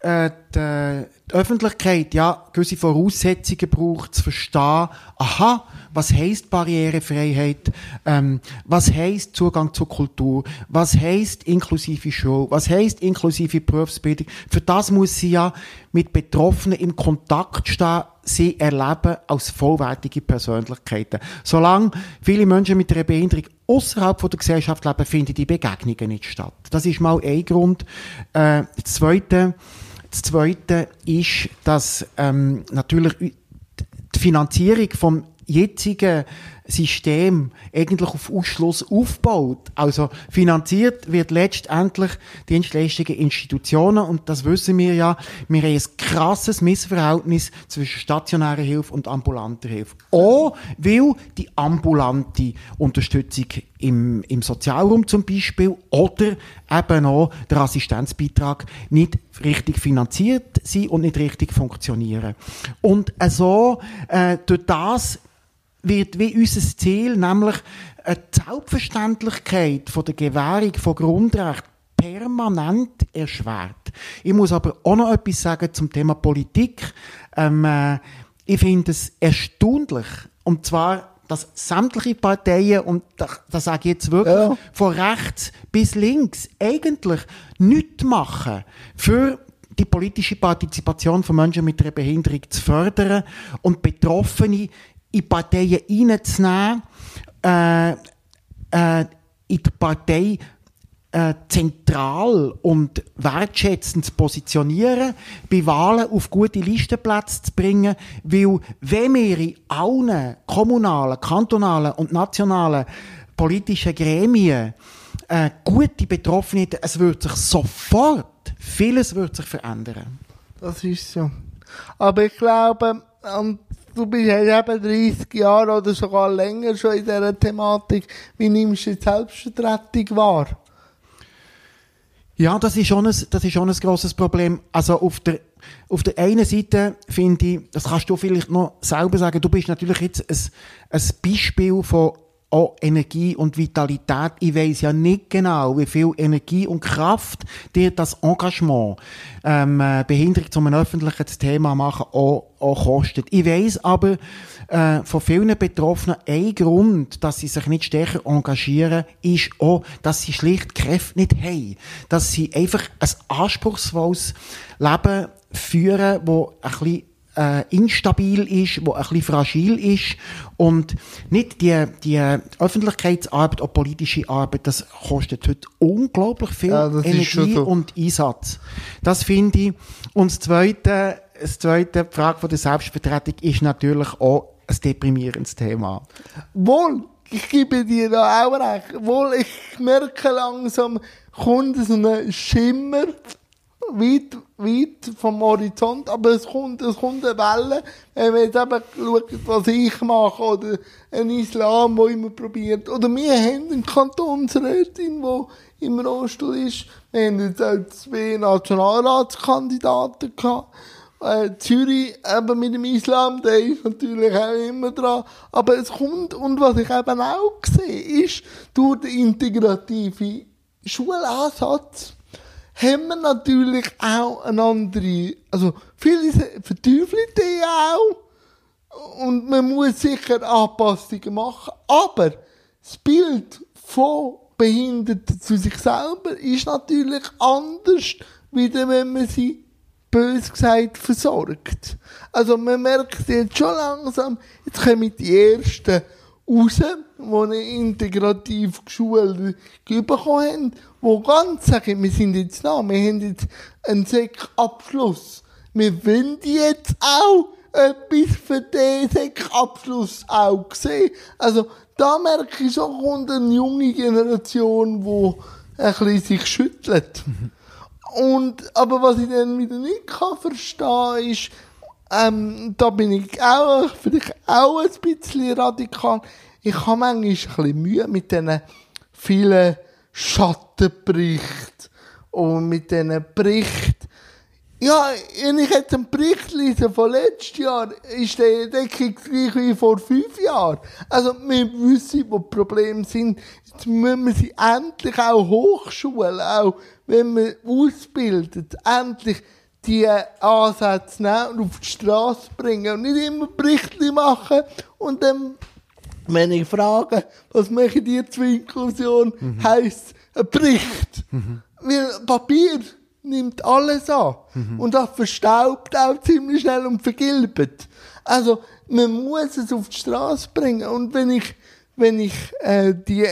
S2: äh, die, die Öffentlichkeit ja gewisse Voraussetzungen braucht, zu verstehen, aha, was heisst Barrierefreiheit, ähm, was heisst Zugang zur Kultur, was heisst inklusive Schule, was heisst inklusive Berufsbildung. Für das muss sie ja mit Betroffenen in Kontakt stehen, sie erleben als vollwertige Persönlichkeiten. Solange viele Menschen mit einer Behinderung außerhalb der Gesellschaft leben, finden die Begegnungen nicht statt. Das ist mal ein Grund. Äh, das Zweite, das Zweite ist, dass ähm, natürlich die Finanzierung vom jetzigen System eigentlich auf Ausschluss aufbaut. Also finanziert wird letztendlich Dienstleistungen Institutionen und das wissen wir ja. Wir haben ein krasses Missverhältnis zwischen stationärer Hilfe und ambulanter Hilfe. Auch weil die ambulante Unterstützung im, im Sozialraum zum Beispiel oder eben auch der Assistenzbeitrag nicht richtig finanziert sind und nicht richtig funktionieren. Und so äh, durch das wird wie unser Ziel, nämlich eine Selbstverständlichkeit von der Gewährung von Grundrechten permanent erschwert. Ich muss aber auch noch etwas sagen zum Thema Politik. Ähm, äh, ich finde es erstaunlich, und zwar, dass sämtliche Parteien, und das, das sage ich jetzt wirklich, ja. von rechts bis links, eigentlich nichts machen für die politische Partizipation von Menschen mit einer Behinderung zu fördern und Betroffene in Parteien reinzunehmen, äh, äh, in der Partei äh, zentral und wertschätzend zu positionieren, bei Wahlen auf gute Listenplätze zu bringen, weil wenn wir in allen kommunalen, kantonalen und nationalen politischen Gremien äh, gute Betroffene, es wird sich sofort, vieles wird sich verändern.
S1: Das ist so. Aber ich glaube, und du bist ja eben 30 Jahre oder sogar länger schon in dieser Thematik. Wie nimmst du die Selbstvertretung wahr?
S2: Ja, das ist schon ein, das ist schon ein grosses Problem. Also auf der, auf der einen Seite finde ich, das kannst du vielleicht noch selber sagen, du bist natürlich jetzt ein, ein Beispiel von auch Energie und Vitalität. Ich weiß ja nicht genau, wie viel Energie und Kraft dir das Engagement, ähm, äh, Behinderung zum öffentlichen Thema machen, auch, auch kostet. Ich weiß aber äh, von vielen Betroffenen, ein Grund, dass sie sich nicht stärker engagieren, ist auch, dass sie schlicht Kräfte nicht haben. Dass sie einfach ein anspruchsvolles Leben führen, wo ein bisschen äh, instabil ist, wo ein bisschen fragil ist und nicht die, die Öffentlichkeitsarbeit oder politische Arbeit, das kostet heute unglaublich viel
S1: Ja,
S2: Energie
S1: so.
S2: und Einsatz. Das finde ich. Und das Zweite, das Zweite, die Frage von der Selbstvertretung ist natürlich auch ein deprimierendes Thema.
S1: Wohl, ich gebe dir da auch recht. Wohl, ich merke langsam, kommt so ein Schimmer weit, weit vom Horizont, aber es kommt, es kommt eine Welle, wenn man jetzt eben schaut, was ich mache, oder ein Islam, der immer probiert, oder wir haben eine Kantonsrätin, die im Rollstuhl ist, wir haben jetzt auch zwei Nationalratskandidaten gehabt, äh, Zürich eben mit dem Islam, der ist natürlich auch immer dran. Aber es kommt, und was ich eben auch sehe, ist, durch den integrativen Schulansatz haben wir natürlich auch eine andere, also viele verteufeln die auch. Und man muss sicher Anpassungen machen. Aber das Bild von Behinderten zu sich selber ist natürlich anders, wieder wenn man sie bös gesagt versorgt. Also man merkt jetzt schon langsam, jetzt kommen die ersten raus, die integrativ geschult bekommen haben, die ganz sagen, wir sind jetzt da, wir haben jetzt einen Sek-Abschluss. Wir wollen jetzt auch etwas für den Sek-Abschluss auch sehen. Also da merke ich schon, kommt eine junge Generation, die ein bisschen sich schüttelt. Und, aber was ich dann wieder nicht kann ist, ähm, da bin ich auch, vielleicht auch ein bisschen radikal. Ich habe manchmal ein bisschen Mühe mit diesen vielen Schattenberichten und mit diesen Berichten. Ja, wenn ich jetzt einen Bericht lese von letztes Jahr, ist der Deckung gleich wie vor fünf Jahren. Also, wir wissen, wo die Probleme sind. Jetzt müssen wir sie endlich auch hochschulen, auch wenn man ausbildet, endlich die Ansätze nehmen und auf die Straße bringen und nicht immer Berichte machen und dann, wenn ich frage, was machen die zur Inklusion, heisst ein Bericht. Weil Papier nimmt alles an. Und das verstaubt auch ziemlich schnell und vergilbt. Also, man muss es auf die Straße bringen. Und wenn ich, wenn ich äh, die,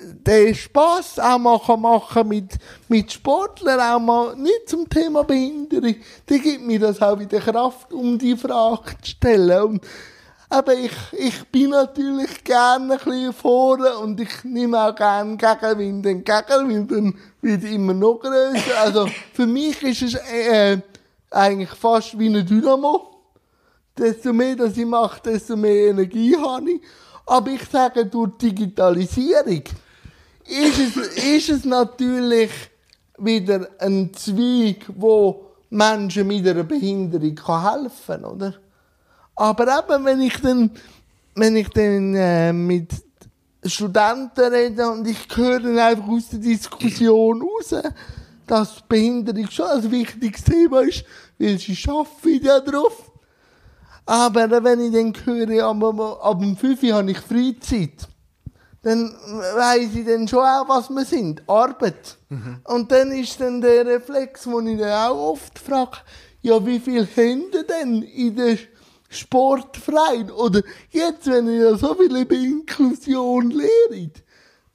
S1: den Spass auch kann machen mit, mit Sportlern, auch mal nicht zum Thema Behinderung, dann gibt mir das auch wieder Kraft, um die Frage zu stellen. Und, aber ich, ich bin natürlich gerne ein bisschen vorne und ich nehme auch gerne Gegenwind entgegen, weil dann wird immer noch größer. Also für mich ist es äh, eigentlich fast wie ein Dynamo. Desto mehr, dass ich mache, desto mehr Energie habe ich. Aber ich sage, durch Digitalisierung ist es, ist es natürlich wieder ein Zweig, wo Menschen mit einer Behinderung helfen kann, oder? Aber eben, wenn ich dann, wenn ich dann äh, mit Studenten rede und ich höre dann einfach aus der Diskussion raus, dass Behinderung schon ein wichtiges Thema ist, weil sie arbeiten ja drauf. Aber wenn ich dann höre, ab, ab dem 5 Uhr habe ich Freizeit, dann weiss ich dann schon auch, was wir sind. Arbeit. Und dann ist dann der Reflex, wo ich dann auch oft frage, ja, wie viel ihr denn in der Sportverein? Oder jetzt, wenn ihr ja so viel über Inklusion lehrt,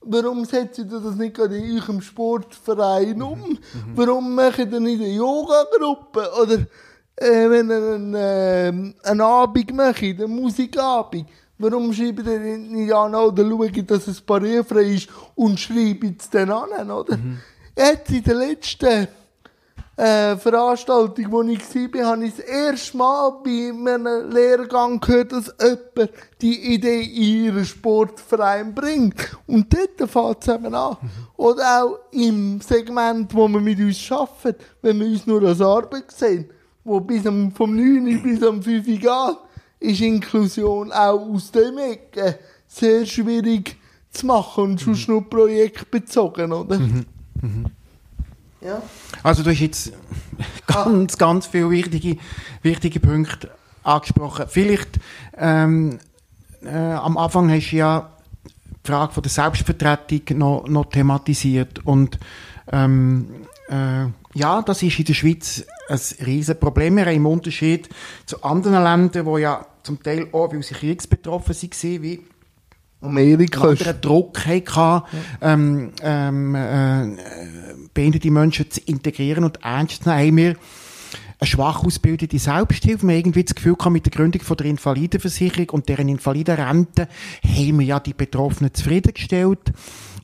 S1: warum setzt ihr das nicht gerade in eurem Sportverein um? Warum macht ihr nicht eine Yoga-Gruppe? Oder äh, wenn ihr einen, äh, einen Abend macht, einen Musikabend, warum schreibt ihr nicht an oder schaut, dass es barrierefrei ist und schreibt es dann an, oder? Jetzt in der letzten äh, Veranstaltung, wo ich war, habe ich das erste Mal bei einem Lehrgang gehört, dass jemand die Idee in ihren Sportverein bringt. Und dort fängt es eben an. Oder auch im Segment, wo wir mit uns arbeiten, wenn wir uns nur als Arbeit sehen, wo bis am, vom 9 bis am 5 Uhr geht, ist Inklusion auch aus dem Ecke sehr schwierig zu machen und sonst nur projektbezogen, oder? Ja.
S2: Also du hast jetzt ganz, ganz viele wichtige, wichtige Punkte angesprochen. Vielleicht ähm, äh, am Anfang hast du ja die Frage von der Selbstvertretung noch, noch thematisiert und ähm, äh, ja, das ist in der Schweiz ein riesen Problem. Wir haben im Unterschied zu anderen Ländern, wo ja zum Teil auch, weil sie kriegsbetroffen waren, wie
S1: Amerika
S2: anderen Druck hatten, ähm, ähm, äh, behinderte Menschen zu integrieren und ernst zu nehmen, haben wir eine schwach ausgebildete Selbsthilfe. Wir haben irgendwie das Gefühl gehabt, mit der Gründung von der Invalidenversicherung und deren Invalidenrente haben wir ja die Betroffenen zufriedengestellt.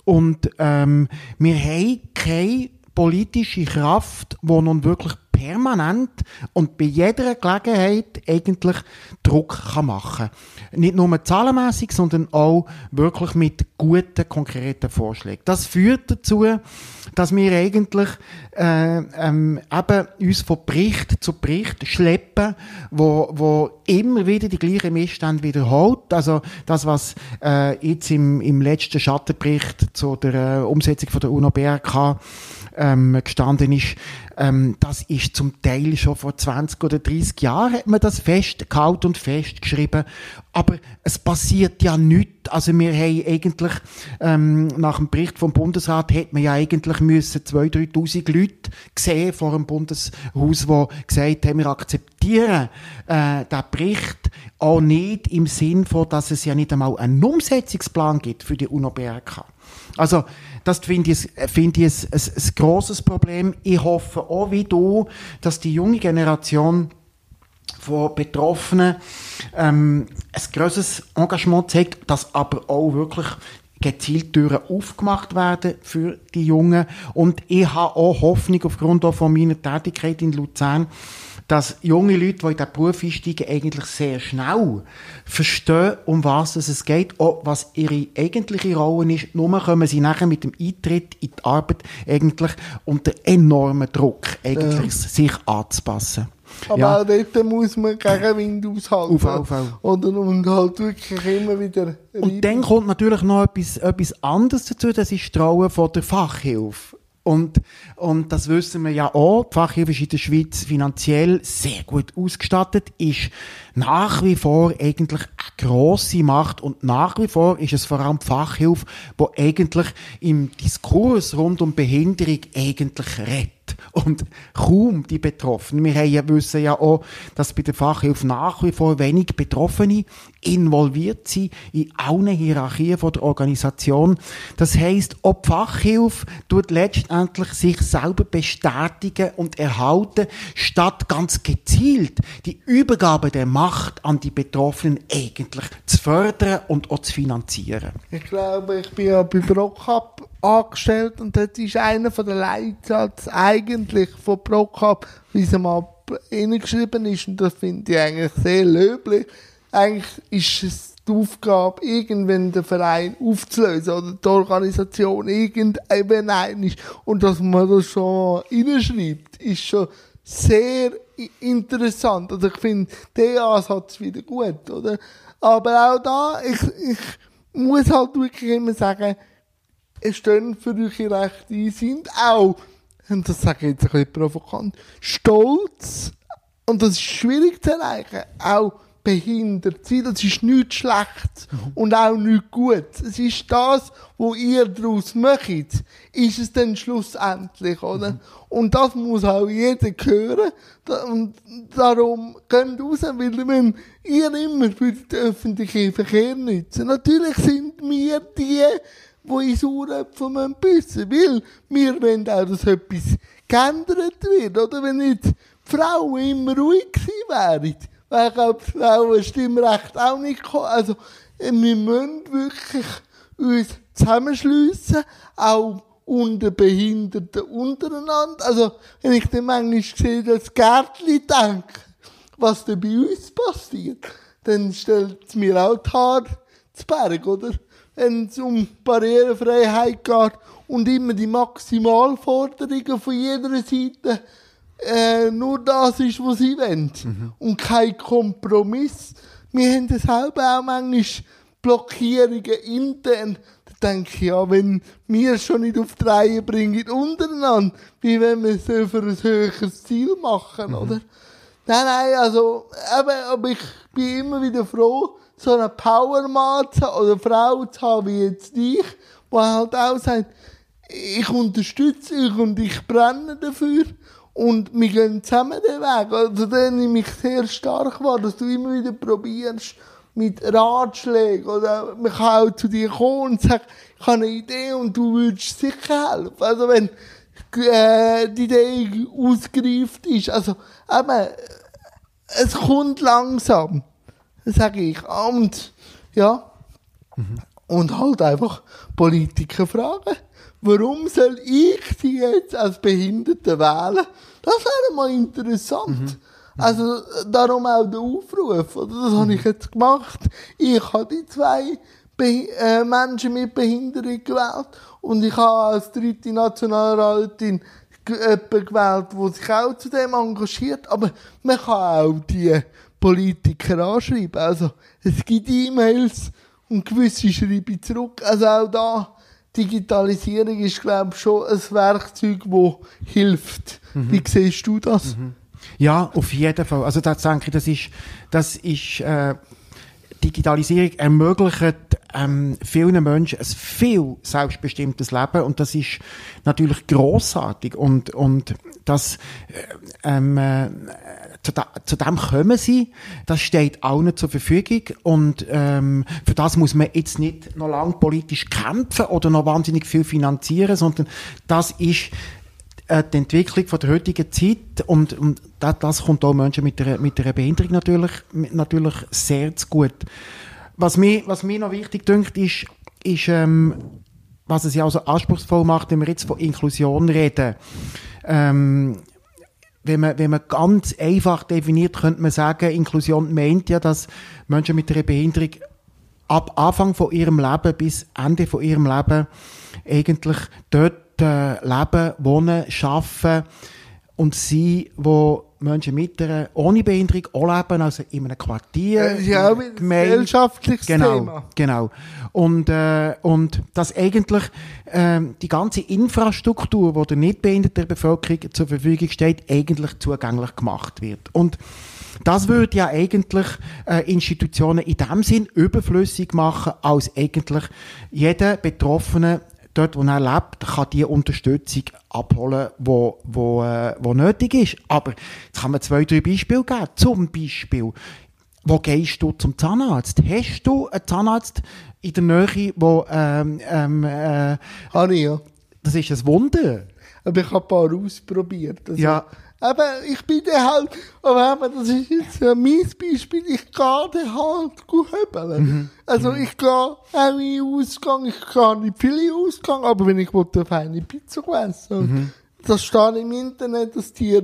S2: Und ähm, wir haben keine politische Kraft, die nun wirklich permanent und bei jeder Gelegenheit eigentlich Druck kann machen kann. Nicht nur zahlenmässig, sondern auch wirklich mit guten, konkreten Vorschlägen. Das führt dazu, dass wir eigentlich äh, ähm, eben uns von Bericht zu Bericht schleppen, wo, wo immer wieder die gleichen Missstände wiederholt. Also das, was äh, jetzt im, im letzten Schattenbericht zu der äh, Umsetzung von der UNO-BRK ähm, gestanden ist, ähm, das ist zum Teil schon vor 20 oder 30 Jahren hat man das festgehalten und festgeschrieben. Aber es passiert ja nichts. Also wir haben eigentlich, ähm, nach dem Bericht vom Bundesrat, hätte man ja eigentlich müssen 2.000, 3.000 Leute gesehen vor dem Bundeshaus, die gesagt haben, wir akzeptieren äh, den Bericht auch nicht im Sinn von, dass es ja nicht einmal einen Umsetzungsplan gibt für die UNO-BRK. Also, das finde ich, find ich ein, ein, ein grosses Problem. Ich hoffe auch wie du, dass die junge Generation von Betroffenen ähm, ein grosses Engagement zeigt, dass aber auch wirklich gezielt Türen aufgemacht werden für die Jungen. Und ich habe auch Hoffnung aufgrund auch von meiner Tätigkeit in Luzern, dass junge Leute, die in diesen Beruf einsteigen, eigentlich sehr schnell verstehen, um was es geht, auch was ihre eigentliche Rolle ist. Nur kommen sie nachher mit dem Eintritt in die Arbeit eigentlich unter enormen Druck, eigentlich
S1: Ja.
S2: sich anzupassen.
S1: Aber
S2: Ja.
S1: auch dort muss man gegen Wind aushalten.
S2: Auf, auf, auf.
S1: Oder und halt wirklich immer wieder
S2: Und dann kommt natürlich noch etwas, etwas anderes dazu, das ist die Rolle von der Fachhilfe. Und, und das wissen wir ja auch, die Fachhilfe ist in der Schweiz finanziell sehr gut ausgestattet, ist nach wie vor eigentlich eine grosse Macht und nach wie vor ist es vor allem die Fachhilfe, die eigentlich im Diskurs rund um Behinderung eigentlich redet und kaum die Betroffenen. Wir haben ja, wissen ja auch, dass bei der Fachhilfe nach wie vor wenig Betroffene involviert sind in allen Hierarchien der Organisation. Das heisst, ob Fachhilfe tut letztendlich sich selber bestätigen und erhalten, statt ganz gezielt die Übergabe der Macht an die Betroffenen eigentlich zu fördern und auch zu finanzieren.
S1: Ich glaube, ich bin ja bei Brockup angestellt und das ist einer von den Leitsätzen eigentlich von Brockup, wie es mal hineingeschrieben ist und das finde ich eigentlich sehr löblich. Eigentlich ist es die Aufgabe, irgendwann den Verein aufzulösen oder die Organisation irgendwann ein ist und dass man das schon reinschreibt, ist schon sehr interessant. Also ich finde den Ansatz wieder gut, oder? Aber auch da, ich, ich muss halt wirklich immer sagen, stehen für eure Rechte ein, sind auch, und das sage ich jetzt ein bisschen provokant, stolz, und das ist schwierig zu erreichen, auch behindert sein, das ist nichts Schlechtes und auch nichts Gutes. Es ist das, was ihr daraus macht, ist es dann schlussendlich, oder? Und das muss auch jeder hören. Und darum geht raus, weil wenn ihr immer für den öffentlichen Verkehr nützen. Natürlich sind wir die, die in Saueröpfel büssen müssen. Weil wir wollen auch, dass etwas geändert wird. Oder wenn die Frauen immer ruhig gewesen wären, wäre, glaube ich, das Frauenstimmrecht auch nicht gekommen. Also, wir müssen wirklich uns zusammenschliessen, auch unter Behinderten untereinander. Also, wenn ich dann manchmal sehe, das Gärtchen denke, was da bei uns passiert, dann stellt es mir auch die Haare zu Berg, oder? Wenn es um Barrierefreiheit geht und immer die Maximalforderungen von jeder Seite äh, nur das ist, was sie wollen. Mhm. Und kein Kompromiss. Wir haben das selber auch manchmal Blockierungen intern. Da denke ich, ja, wenn wir schon nicht auf die Reihe bringen untereinander, wie wenn wir es für ein höheres Ziel machen, mhm. oder? Nein, nein, also, eben, aber ich bin immer wieder froh, so eine Powermann oder Frau zu haben wie jetzt dich, die halt auch sagt, ich unterstütze dich und ich brenne dafür und wir gehen zusammen den Weg. Also da nehme ich sehr stark wahr, dass du immer wieder probierst, mit Ratschlägen oder man kann auch zu dir kommen und sagen, ich habe eine Idee und du würdest sicher helfen. Also wenn äh, die Idee ausgereift ist, also eben, es kommt langsam, sage ich. Und ja, mhm. und halt einfach Politiker fragen warum soll ich sie jetzt als Behinderte wählen? Das wäre mal interessant. Mhm. Also, darum auch der Aufruf, oder? Das mhm. habe ich jetzt gemacht. Ich habe die zwei Be äh, Menschen mit Behinderung gewählt und ich habe als dritte Nationalrätin jemanden gewählt, der sich auch zu dem engagiert. Aber man kann auch die Politiker anschreiben. Also, es gibt E-Mails und gewisse schreibe ich zurück. Also auch da Digitalisierung ist, glaube ich, schon ein Werkzeug, das hilft. Mhm. Wie siehst du das? Mhm.
S2: Ja, auf jeden Fall. Also da denke ich, das ist, das ist äh, Digitalisierung ermöglicht ähm, vielen Menschen ein viel selbstbestimmtes Leben und das ist natürlich großartig und und das äh, ähm, äh, zu, da, zu dem kommen sie, das steht allen zur Verfügung und ähm, für das muss man jetzt nicht noch lange politisch kämpfen oder noch wahnsinnig viel finanzieren, sondern das ist äh, die Entwicklung von der heutigen Zeit und, und das, das kommt auch Menschen mit einer, mit einer Behinderung natürlich, natürlich sehr zu gut. Was mir, was mir noch wichtig dünkt, ist, ist ähm, was es ja auch so anspruchsvoll macht, wenn wir jetzt von Inklusion reden. Ähm, wenn man, wenn man ganz einfach definiert, könnte man sagen, Inklusion meint ja, dass Menschen mit einer Behinderung ab Anfang von ihrem Leben bis Ende von ihrem Leben eigentlich dort äh, leben, wohnen, arbeiten und sie, wo Menschen mit einer ohne Behinderung auch leben, also in einem Quartier.
S1: Äh, ja, ein gesellschaftliches
S2: genau,
S1: Thema.
S2: Genau. Und, äh, und dass eigentlich äh, die ganze Infrastruktur, die der nicht behinderten Bevölkerung zur Verfügung steht, eigentlich zugänglich gemacht wird. Und das würde ja eigentlich äh, Institutionen in dem Sinn überflüssig machen, als eigentlich jeder Betroffene dort, wo er lebt, kann die Unterstützung abholen, wo, wo, äh, wo nötig ist. Aber jetzt kann man zwei, drei Beispiele geben. Zum Beispiel, wo gehst du zum Zahnarzt? Hast du einen Zahnarzt in der Nähe, wo, ähm, ähm, äh,
S1: Habe ich, ja.
S2: Das ist ein Wunder.
S1: Aber ich habe ein paar ausprobiert.
S2: Also, ja.
S1: Aber ich bin dann halt, aber eben, das ist jetzt ein mein Beispiel, ich gehe dann halt höbeln. Mhm. Also mhm. ich gehe auch in Ausgang, ich gehe nicht viele Ausgang, aber wenn ich eine feine Pizza essen mhm. das steht im Internet, dass die, äh,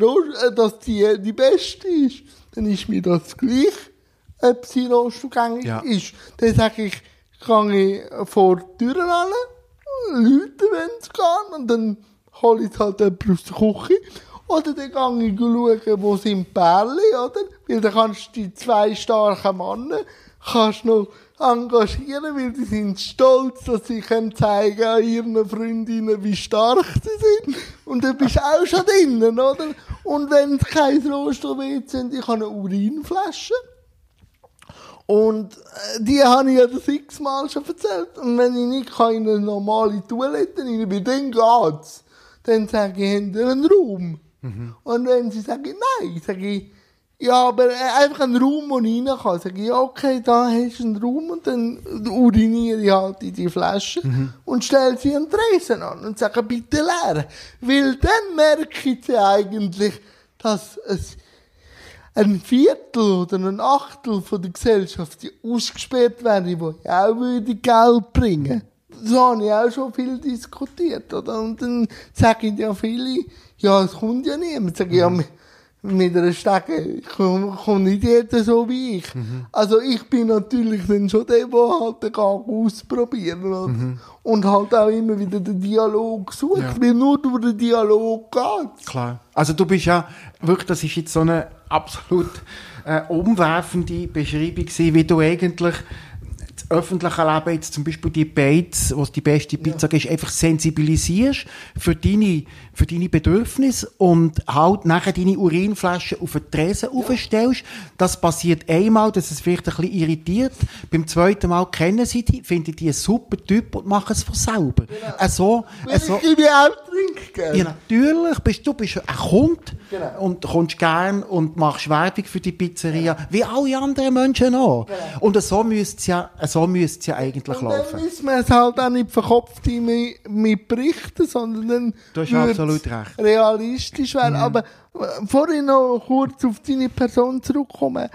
S1: dass die die beste ist, dann ist mir das gleich, ob sie rostgängig ja. ist. Dann sage ich, gehe ich vor die Tür ran, Leute, wenn es geht, und dann hole ich halt jemanden aus der Küche oder dann gehe ich schauen, wo sind Pärchen, oder? Weil dann kannst du die zwei starken Männer kannst noch engagieren, weil die sind stolz, dass sie zeigen an ihren Freundinnen, wie stark sie sind. Und dann bist du auch schon drinnen, oder? Und wenn es kein Rohstoff sind, ich habe eine Urinflasche. Und äh, die habe ich ja das x-mal schon erzählt. Und wenn ich nicht in eine normale Toilette rein bin, dann geht's. Dann sage ich, ihr einen Raum? Mhm. Und wenn sie sagen, nein, sage ich, Ja, aber äh, einfach einen Raum, wo ich rein kann. Sag ich, okay, da hast du einen Raum und dann uriniere ich halt in die Flasche und stelle sie den Tresen an und sage, bitte leeren. Weil dann merke ich eigentlich, dass es ein Viertel oder ein Achtel von der Gesellschaft die ausgesperrt wäre, die ja auch würde Geld bringen. Das habe ich auch schon viel diskutiert, oder? Und dann sagen ja viele, ja, es kommt ja niemand. Sag ich, ja, mit, mit einer Stege kommt, nicht jeder so wie ich. Also ich bin natürlich dann schon der, der halt den Gang ausprobiert oder? und halt auch immer wieder den Dialog sucht,
S2: Ja.
S1: weil nur durch den Dialog geht's.
S2: Klar. Also du bist ja wirklich, das ist jetzt so eine absolut äh, umwerfende Beschreibung gewesen, wie du eigentlich öffentliche Leben jetzt zum Beispiel die Bates, was die beste Pizza ist, einfach sensibilisierst für deine, für deine Bedürfnisse und halt nachher deine Urinflasche auf den Tresen aufstellst. Das passiert einmal, dass es vielleicht ein bisschen irritiert. Beim zweiten Mal kennen sie die, finden die einen super Typ und machen es von selber. Also,
S1: Weil
S2: also,
S1: ich auch Trinkgeld.
S2: ja, natürlich. Bist, du bist ein Kunde
S1: Genau.
S2: und kommst gern und machst Werbung für die Pizzeria, wie alle anderen Menschen auch. Und so müsste es ja, so müsste es ja eigentlich
S1: Und dann
S2: laufen.
S1: müssen wir es halt auch nicht verkopft mit, mit Berichten, sondern dann
S2: Du hast absolut recht. Mhm.
S1: realistisch werden. Aber äh, vorhin noch kurz auf deine Person zurückkommen.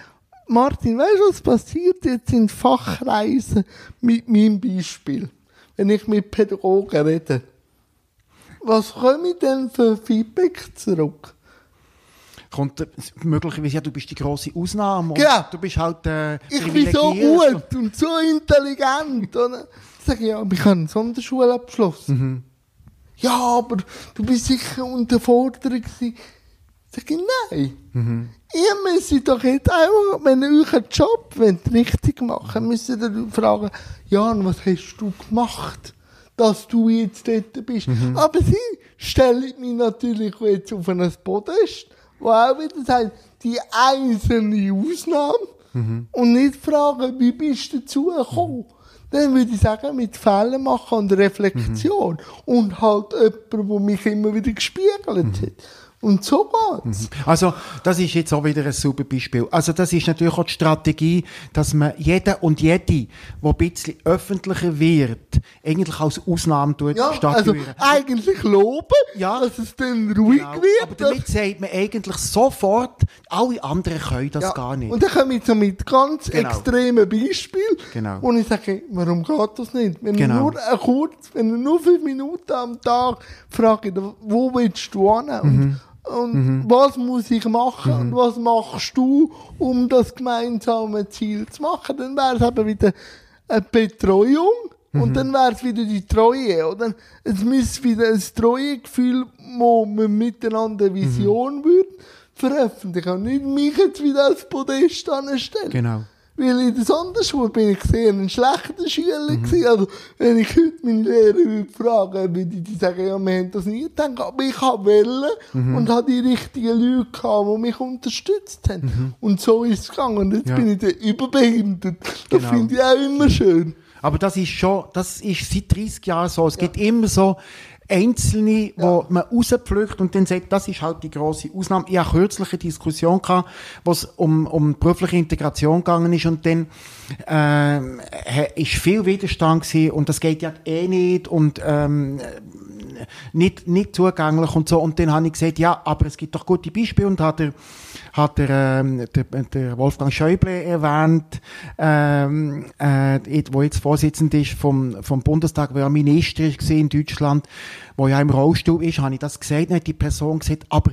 S1: Martin, weißt du, was passiert jetzt in Fachkreisen mit meinem Beispiel? Wenn ich mit Pädagogen rede. Was komme ich denn für Feedback zurück?
S2: Kommt möglicherweise, ja, du bist die grosse Ausnahme.
S1: Genau.
S2: Du bist halt äh,
S1: Ich bin so gut und so intelligent. Oder? Sag ich, ja, aber ich habe einen Sonderschulabschluss. Ja, aber du bist sicher unterfordert gewesen. Sag ich, nein. Ihr müsst doch jetzt einfach, wenn ihr euren Job wollt, richtig machen müsst ihr dann fragen, Jan, was hast du gemacht, dass du jetzt dort bist? Aber sie stellen mich natürlich jetzt auf ein Podest, auch wieder sagt, die einzelne Ausnahme und nicht fragen, wie bist du dazu gekommen? Dann würde ich sagen, mit Fehlen machen und Reflexion. Und halt jemand, der mich immer wieder gespiegelt hat. Und so geht's.
S2: Also, das ist jetzt auch wieder ein super Beispiel. Also, das ist natürlich auch die Strategie, dass man jeden und jede, der ein bisschen öffentlicher wird, eigentlich als Ausnahme tut,
S1: Ja, also
S2: statuieren.
S1: eigentlich loben,
S2: Ja.
S1: dass es dann ruhig
S2: Genau.
S1: wird.
S2: Aber damit sagt man eigentlich sofort, alle anderen können das
S1: Ja,
S2: gar nicht.
S1: Und dann komme ich so mit ganz
S2: Genau.
S1: extremen Beispielen.
S2: Genau.
S1: Und ich sage, warum geht das nicht? Wenn
S2: Genau.
S1: nur ein kurz, wenn nur fünf Minuten am Tag frage, wo willst du hin? Und, und was muss ich machen? Und was machst du, um das gemeinsame Ziel zu machen? Dann wäre es eben wieder eine Betreuung. Und dann wäre es wieder die Treue, oder? Es müsste wieder ein Treuegefühl, wo man miteinander eine Vision würde, veröffentlichen. Und nicht mich jetzt wieder als Podest anstellen.
S2: Genau.
S1: Weil in der Sonderschule bin ich sehr ein schlechter Schüler gewesen. Also, wenn ich heute meine Lehrer würde fragen, würde die sagen, ja, wir haben das nie gedacht. Aber ich habe wollen und habe die richtigen Leute gehabt, die mich unterstützt haben. Und so ist es gegangen. Und jetzt
S2: Ja.
S1: bin ich dann überbehindert. Das
S2: Genau.
S1: finde ich auch immer schön.
S2: Aber das ist schon, das ist seit 30 Jahren so. Es gibt immer so Einzelne, wo man rauspflückt und dann sagt, das ist halt die grosse Ausnahme. Ich hatte kürzlich eine Diskussion gehabt, wo es um, um berufliche Integration gegangen ist und dann, ähm, ist viel Widerstand gewesen und das geht ja eh nicht und, ähm, nicht, nicht zugänglich und so. Und dann habe ich gesagt, ja, aber es gibt doch gute Beispiele und hat der, hat der, ähm, der, der Wolfgang Schäuble erwähnt, ähm, äh, wo jetzt Vorsitzender ist vom, vom Bundestag, wo ja Minister ist in Deutschland, wo ja im Rollstuhl ist, habe ich das dann hat die Person gesagt, aber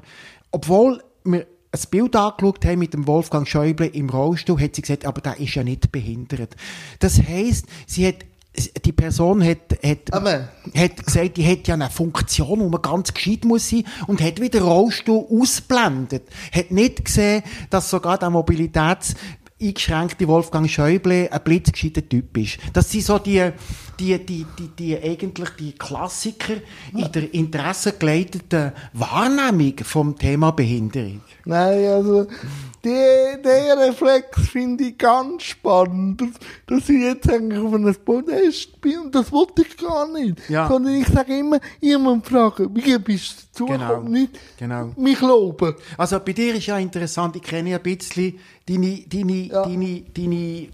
S2: obwohl wir ein Bild angeschaut haben mit dem Wolfgang Schäuble im Rollstuhl, hat sie gesagt, aber der ist ja nicht behindert. Das heisst, sie hat die Person hat, hat,
S1: Amen.
S2: hat gesagt, die hat ja eine Funktion, wo man ganz gescheit muss sein und hat wieder Rollstuhl ausblendet. Hat nicht gesehen, dass sogar der Mobilitäts eingeschränkte Wolfgang Schäuble ein blitzgescheiter Typ ist. Das sind so die, die, die, die, die eigentlich die Klassiker in der interessengeleiteten Wahrnehmung vom Thema Behinderung.
S1: Nein, also, den, den Reflex finde ich ganz spannend, dass, dass ich jetzt eigentlich auf einem Podest bin und das wollte ich gar nicht.
S2: Ja.
S1: Sondern ich sage immer, jemand fragen, wie bist du dazu
S2: Genau.
S1: Nicht
S2: Genau.
S1: mich loben.
S2: Also bei dir ist ja interessant, ich kenne ja ein bisschen deine, deine,
S1: Ja.
S2: deine, deine,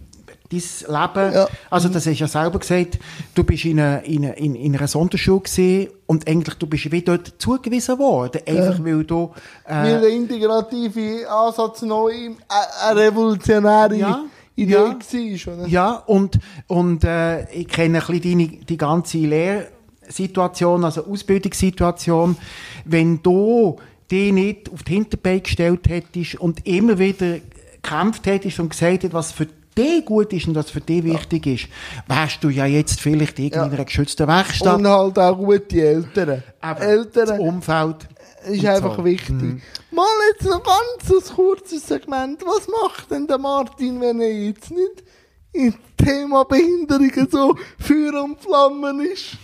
S2: dein Leben.
S1: Ja.
S2: Also das hast du ja selber gesagt, du bist in, einer- in, einer- in, in einer Sonderschule gesehen und eigentlich du bist wie dort zugewiesen worden, einfach weil du...
S1: Weil
S2: Äh,
S1: der integrative Ansatz neu im- äh, eine revolutionäre
S2: Ja,
S1: Idee
S2: ja.
S1: war, oder?
S2: ja, und, und äh, ich kenne ein bisschen deine, die ganze Lehrsituation, also Ausbildungssituation. Wenn du dich nicht auf die Hinterbeine gestellt hättest und immer wieder gekämpft hättest und gesagt hättest, was für dich gut ist und was für dich wichtig ist, wärst du ja jetzt vielleicht in einer geschützten Werkstatt.
S1: Und halt auch gute Eltern.
S2: Aber das
S1: Eltern
S2: Umfeld.
S1: ist einfach
S2: so.
S1: wichtig. Mal jetzt noch ganz ein kurzes Segment. Was macht denn der Martin, wenn er jetzt nicht im Thema Behinderungen so Feuer und Flammen ist?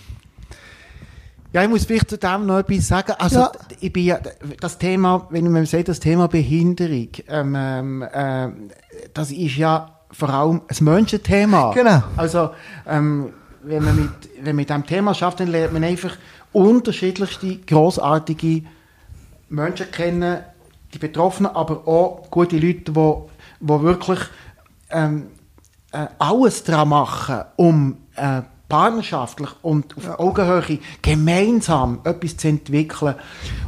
S2: Ja, ich muss vielleicht zu dem noch etwas sagen. Also,
S1: Ja.
S2: ich bin ja, das Thema, wenn man sagt, das Thema Behinderung, ähm, ähm, ähm, das ist ja vor allem ein Menschenthema.
S1: Genau.
S2: Also, ähm, wenn man mit, wenn man mit diesem Thema schafft, dann lernt man einfach unterschiedlichste, grossartige Menschen kennen, die Betroffenen, aber auch gute Leute, die, die wirklich ähm, äh, alles daran machen, um äh, partnerschaftlich und auf Augenhöhe gemeinsam etwas zu entwickeln.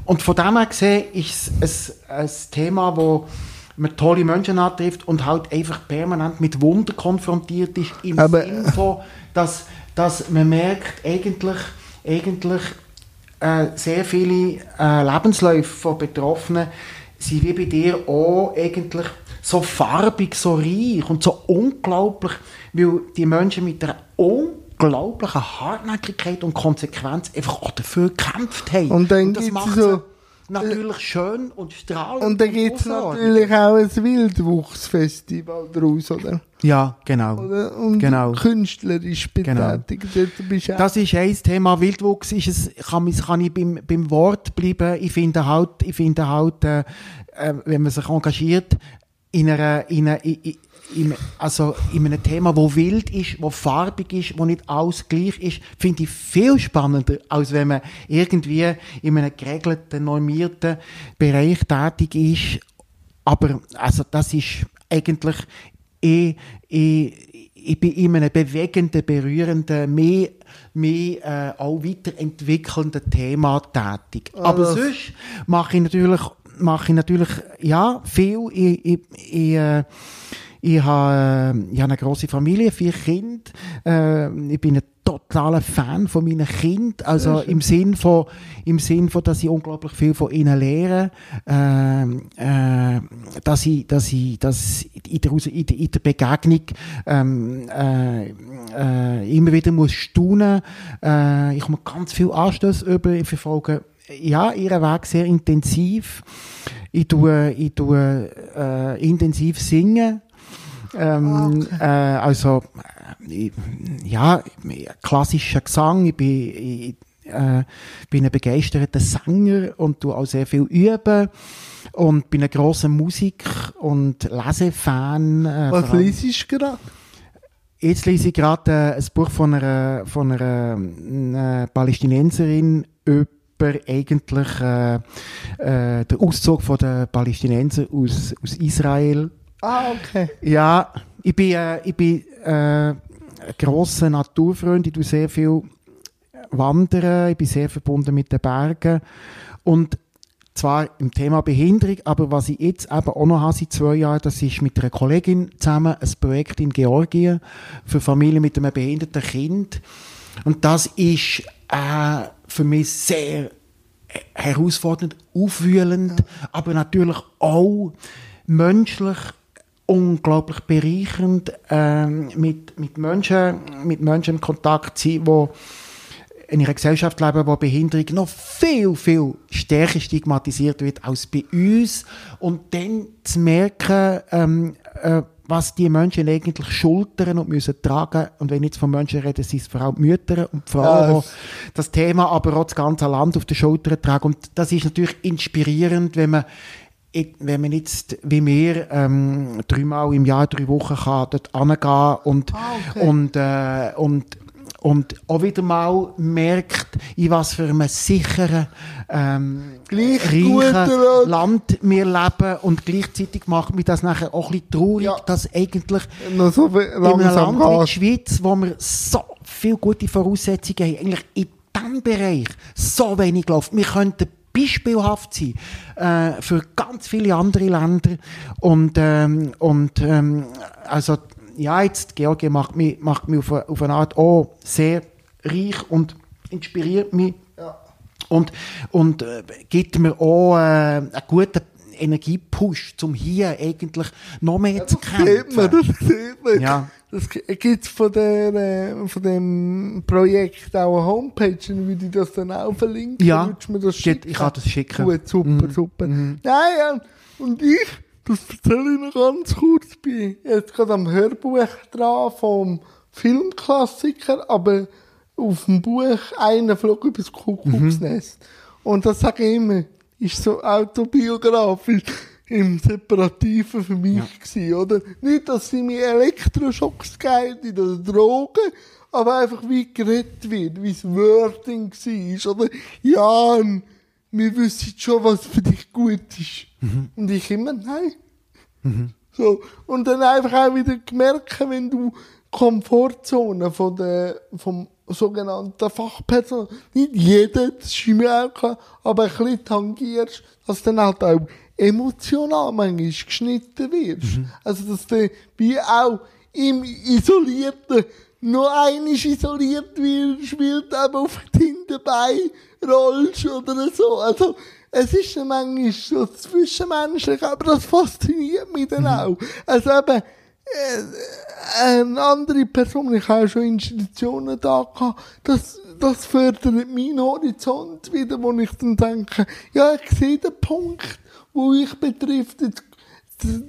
S2: Und von dem her gesehen ist es ein, ein Thema, wo man tolle Menschen antrifft und halt einfach permanent mit Wunder konfrontiert ist, im
S1: Aber-
S2: Sinne von, dass, dass man merkt, eigentlich, eigentlich äh, sehr viele äh, Lebensläufe von Betroffenen sind wie bei dir auch eigentlich so farbig, so reich und so unglaublich, weil die Menschen mit einer unglaublichen Hartnäckigkeit und Konsequenz einfach auch dafür gekämpft haben.
S1: Und dann
S2: das
S1: gibt's
S2: macht
S1: so-
S2: natürlich schön und strahlend.
S1: Und dann gibt es natürlich auch ein Wildwuchsfestival daraus, oder?
S2: Ja, genau.
S1: oder? Und
S2: Genau.
S1: künstlerisch
S2: Genau.
S1: betätigt. Auch-
S2: Das ist ein Thema. Wildwuchs ist es, kann, ich- kann ich beim, beim Wort bleiben. Ich finde halt, ich finde halt, äh, äh, wenn man sich engagiert in einer, in einer, in, in, also in einem Thema, wo wild ist, wo farbig ist, wo nicht alles gleich ist, finde ich viel spannender, als wenn man irgendwie in einem geregelten, normierten Bereich tätig ist. Aber, also, das ist eigentlich, ich, ich, ich bin in einem bewegenden, berührenden, mehr, mehr äh, auch weiterentwickelnden Thema tätig. Aber
S1: das-
S2: sonst mache ich natürlich, mache ich natürlich, ja, viel. Ich, ich, ich, äh, ich habe, äh, ich habe eine grosse Familie, vier Kinder. Äh, ich bin ein totaler Fan von meinen Kindern. Also im Sinn von, im Sinn von, dass ich unglaublich viel von ihnen lehre. Ähm, äh, dass ich, dass ich, dass in der, in der, in der Begegnung, ähm, äh, äh, immer wieder muss staunen. Äh, ich komme ganz viel Anstöße über, ich verfolge ja, ihren Weg sehr intensiv. Ich tue, ich tue äh, intensiv singen. Ähm, äh, also, äh, ich- ja, klassischer Gesang. Ich bin, ich, äh, bin ein begeisterter Sänger und tu auch sehr viel üben. Und bin ein grosser Musik- und Lesefan. Äh,
S1: Was liest du gerade?
S2: Jetzt lese ich gerade äh, ein Buch von einer, von einer äh, Palästinenserin über eigentlich äh, äh, den Auszug von der Palästinenser aus, aus Israel.
S1: Ah, okay.
S2: Ja, ich bin, äh, ich bin äh, ein grosser Naturfreund, ich tue sehr viel wandern, ich bin sehr verbunden mit den Bergen. Und zwar im Thema Behinderung, aber was ich jetzt eben auch noch habe seit zwei Jahren, das ist mit einer Kollegin zusammen ein Projekt in Georgien für Familien mit einem behinderten Kind. Und das ist äh, für mich sehr herausfordernd, aufwühlend, aber natürlich auch menschlich unglaublich bereichernd, ähm, mit, mit, Menschen, mit Menschen in Kontakt zu sein, die in einer Gesellschaft leben, wo Behinderung noch viel, viel stärker stigmatisiert wird als bei uns. Und dann zu merken, ähm, äh, was die Menschen eigentlich schultern und müssen tragen. Und wenn ich jetzt von Menschen rede, sind es vor allem die Mütter und die Frauen,
S1: Ja,
S2: die das Thema aber auch das ganze Land auf den Schultern tragen. Und das ist natürlich inspirierend, wenn man wenn man jetzt, wie wir, ähm, dreimal im Jahr, drei Wochen kann dort hingehen und,
S1: Ah, okay.
S2: und, äh, und, und auch wieder mal merkt, in was für einem sicheren, ähm, reichen Land wir leben und gleichzeitig macht mich das nachher auch ein bisschen traurig,
S1: Ja.
S2: dass eigentlich
S1: Noch so
S2: in einem Land wie die
S1: geht.
S2: Schweiz, wo wir so viele gute Voraussetzungen haben, eigentlich in diesem Bereich so wenig läuft. Wir könnten beispielhaft sein äh, für ganz viele andere Länder. Und, ähm, und ähm, also, ja, jetzt, Georgien macht mich, macht mich auf, eine, auf eine Art auch sehr reich und inspiriert mich.
S1: Ja.
S2: Und, und äh, gibt mir auch äh, einen guten Energiepush, um hier eigentlich noch mehr zu
S1: Das sieht man,
S2: kämpfen.
S1: das sieht man.
S2: Ja.
S1: Das gibt von, der, äh, von dem Projekt auch eine Homepage, dann würde ich das dann auch verlinken.
S2: Ja.
S1: Würdest du mir das schicken?
S2: ich kann das schicken.
S1: Gut, super,
S2: Mhm.
S1: super. Nein, ja, und ich, das erzähle ich noch ganz kurz, bin jetzt gerade am Hörbuch dran vom Filmklassiker, aber auf dem Buch «Einer flog übers Kuckucksnest». Und das sage ich immer, ist so autobiografisch im Separativen für mich gewesen, oder? Nicht, dass sie mir Elektroschocks gegeben oder Drogen, aber einfach wie geredet wird, wie das Wording war, oder? Jan, wir wissen schon, was für dich gut ist. Und ich immer, nein. So. Und dann einfach auch wieder gemerkt, wenn du Komfortzone von der, vom sogenannten Fachperson, nicht jeder, das ist mir auch klar, aber ein bisschen tangierst, dass dann halt auch emotional manchmal geschnitten wirst. Also, dass du wie auch im Isolierten noch einiges isoliert wird, spielt aber auf die Hinterbein rollst oder so. Also, es ist dann manchmal so zwischenmenschlich, aber das fasziniert mich dann auch. Also eben, äh, eine andere Person, ich habe schon Institutionen da gehabt, das, das fördert meinen Horizont wieder, wo ich dann denke, ja, ich sehe den Punkt, wo ich betrifft, jetzt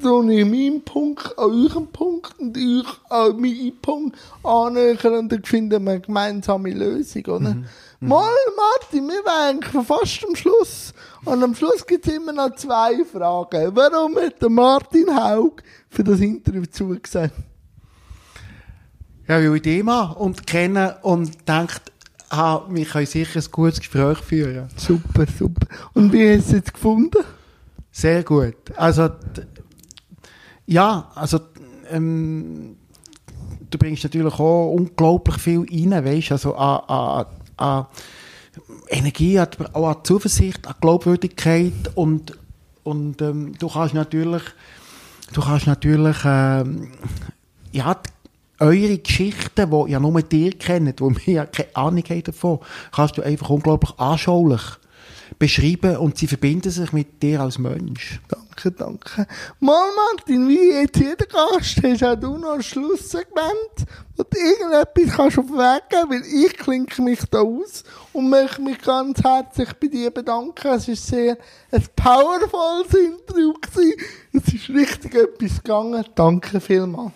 S1: tue ich meinen Punkt an eurem Punkt und euch an meinen Punkt annähern und dann finden wir eine gemeinsame Lösung, oder? Mal, Martin, wir wären fast am Schluss. Und am Schluss gibt es immer noch zwei Fragen. Warum hat der Martin Haug für das Interview zugesagt?
S2: Ja, weil ich den mag und kenne und denkt, ah, wir können sicher ein gutes Gespräch führen.
S1: Super, super. Und wie hast du es jetzt gefunden?
S2: Sehr gut. Also, ja, also, ähm, du bringst natürlich auch unglaublich viel rein, weißt also an, an, an Energie, auch an Zuversicht, an Glaubwürdigkeit und, und ähm, du kannst natürlich, du kannst natürlich, ähm, ja, die, eure Geschichten, die ja nur dir kennen, wo wir ja keine Ahnung haben davon, kannst du einfach unglaublich anschaulich beschreiben und sie verbinden sich mit dir als Mensch.
S1: Danke, danke. Mal, Martin, wie jetzt jeder Gast, hast auch du noch ein Schlusssegment, wo du irgendetwas kannst auf den Weg geben weil ich klinke mich da aus und möchte mich ganz herzlich bei dir bedanken. Es war sehr ein powervolles Interview. Gewesen. Es ist richtig etwas gegangen. Danke vielmals.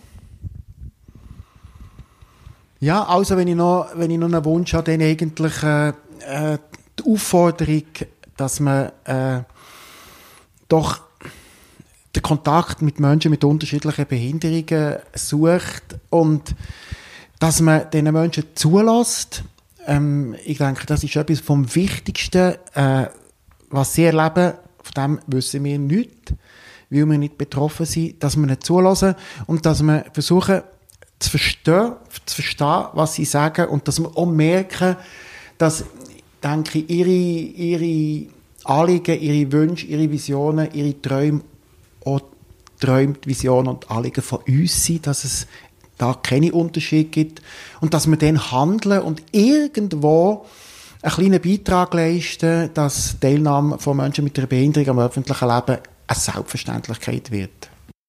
S2: Ja, also wenn ich noch, wenn ich noch einen Wunsch habe, dann eigentlich äh, äh, die Aufforderung, dass man äh, doch den Kontakt mit Menschen mit unterschiedlichen Behinderungen sucht und dass man diesen Menschen zulässt. Ähm, ich denke, das ist etwas vom Wichtigsten, äh, was sie erleben, von dem wissen wir nichts, weil wir nicht betroffen sind, dass wir nicht zulassen und dass wir versuchen, zu verstehen, zu verstehen, was sie sagen und dass wir auch merken, dass, denke ich, ihre, ihre Anliegen, ihre Wünsche, ihre Visionen, ihre Träume auch Träume, Visionen und Anliegen von uns sind, dass es da keine Unterschiede gibt und dass wir dann handeln und irgendwo einen kleinen Beitrag leisten, dass die Teilnahme von Menschen mit einer Behinderung am öffentlichen Leben eine Selbstverständlichkeit wird.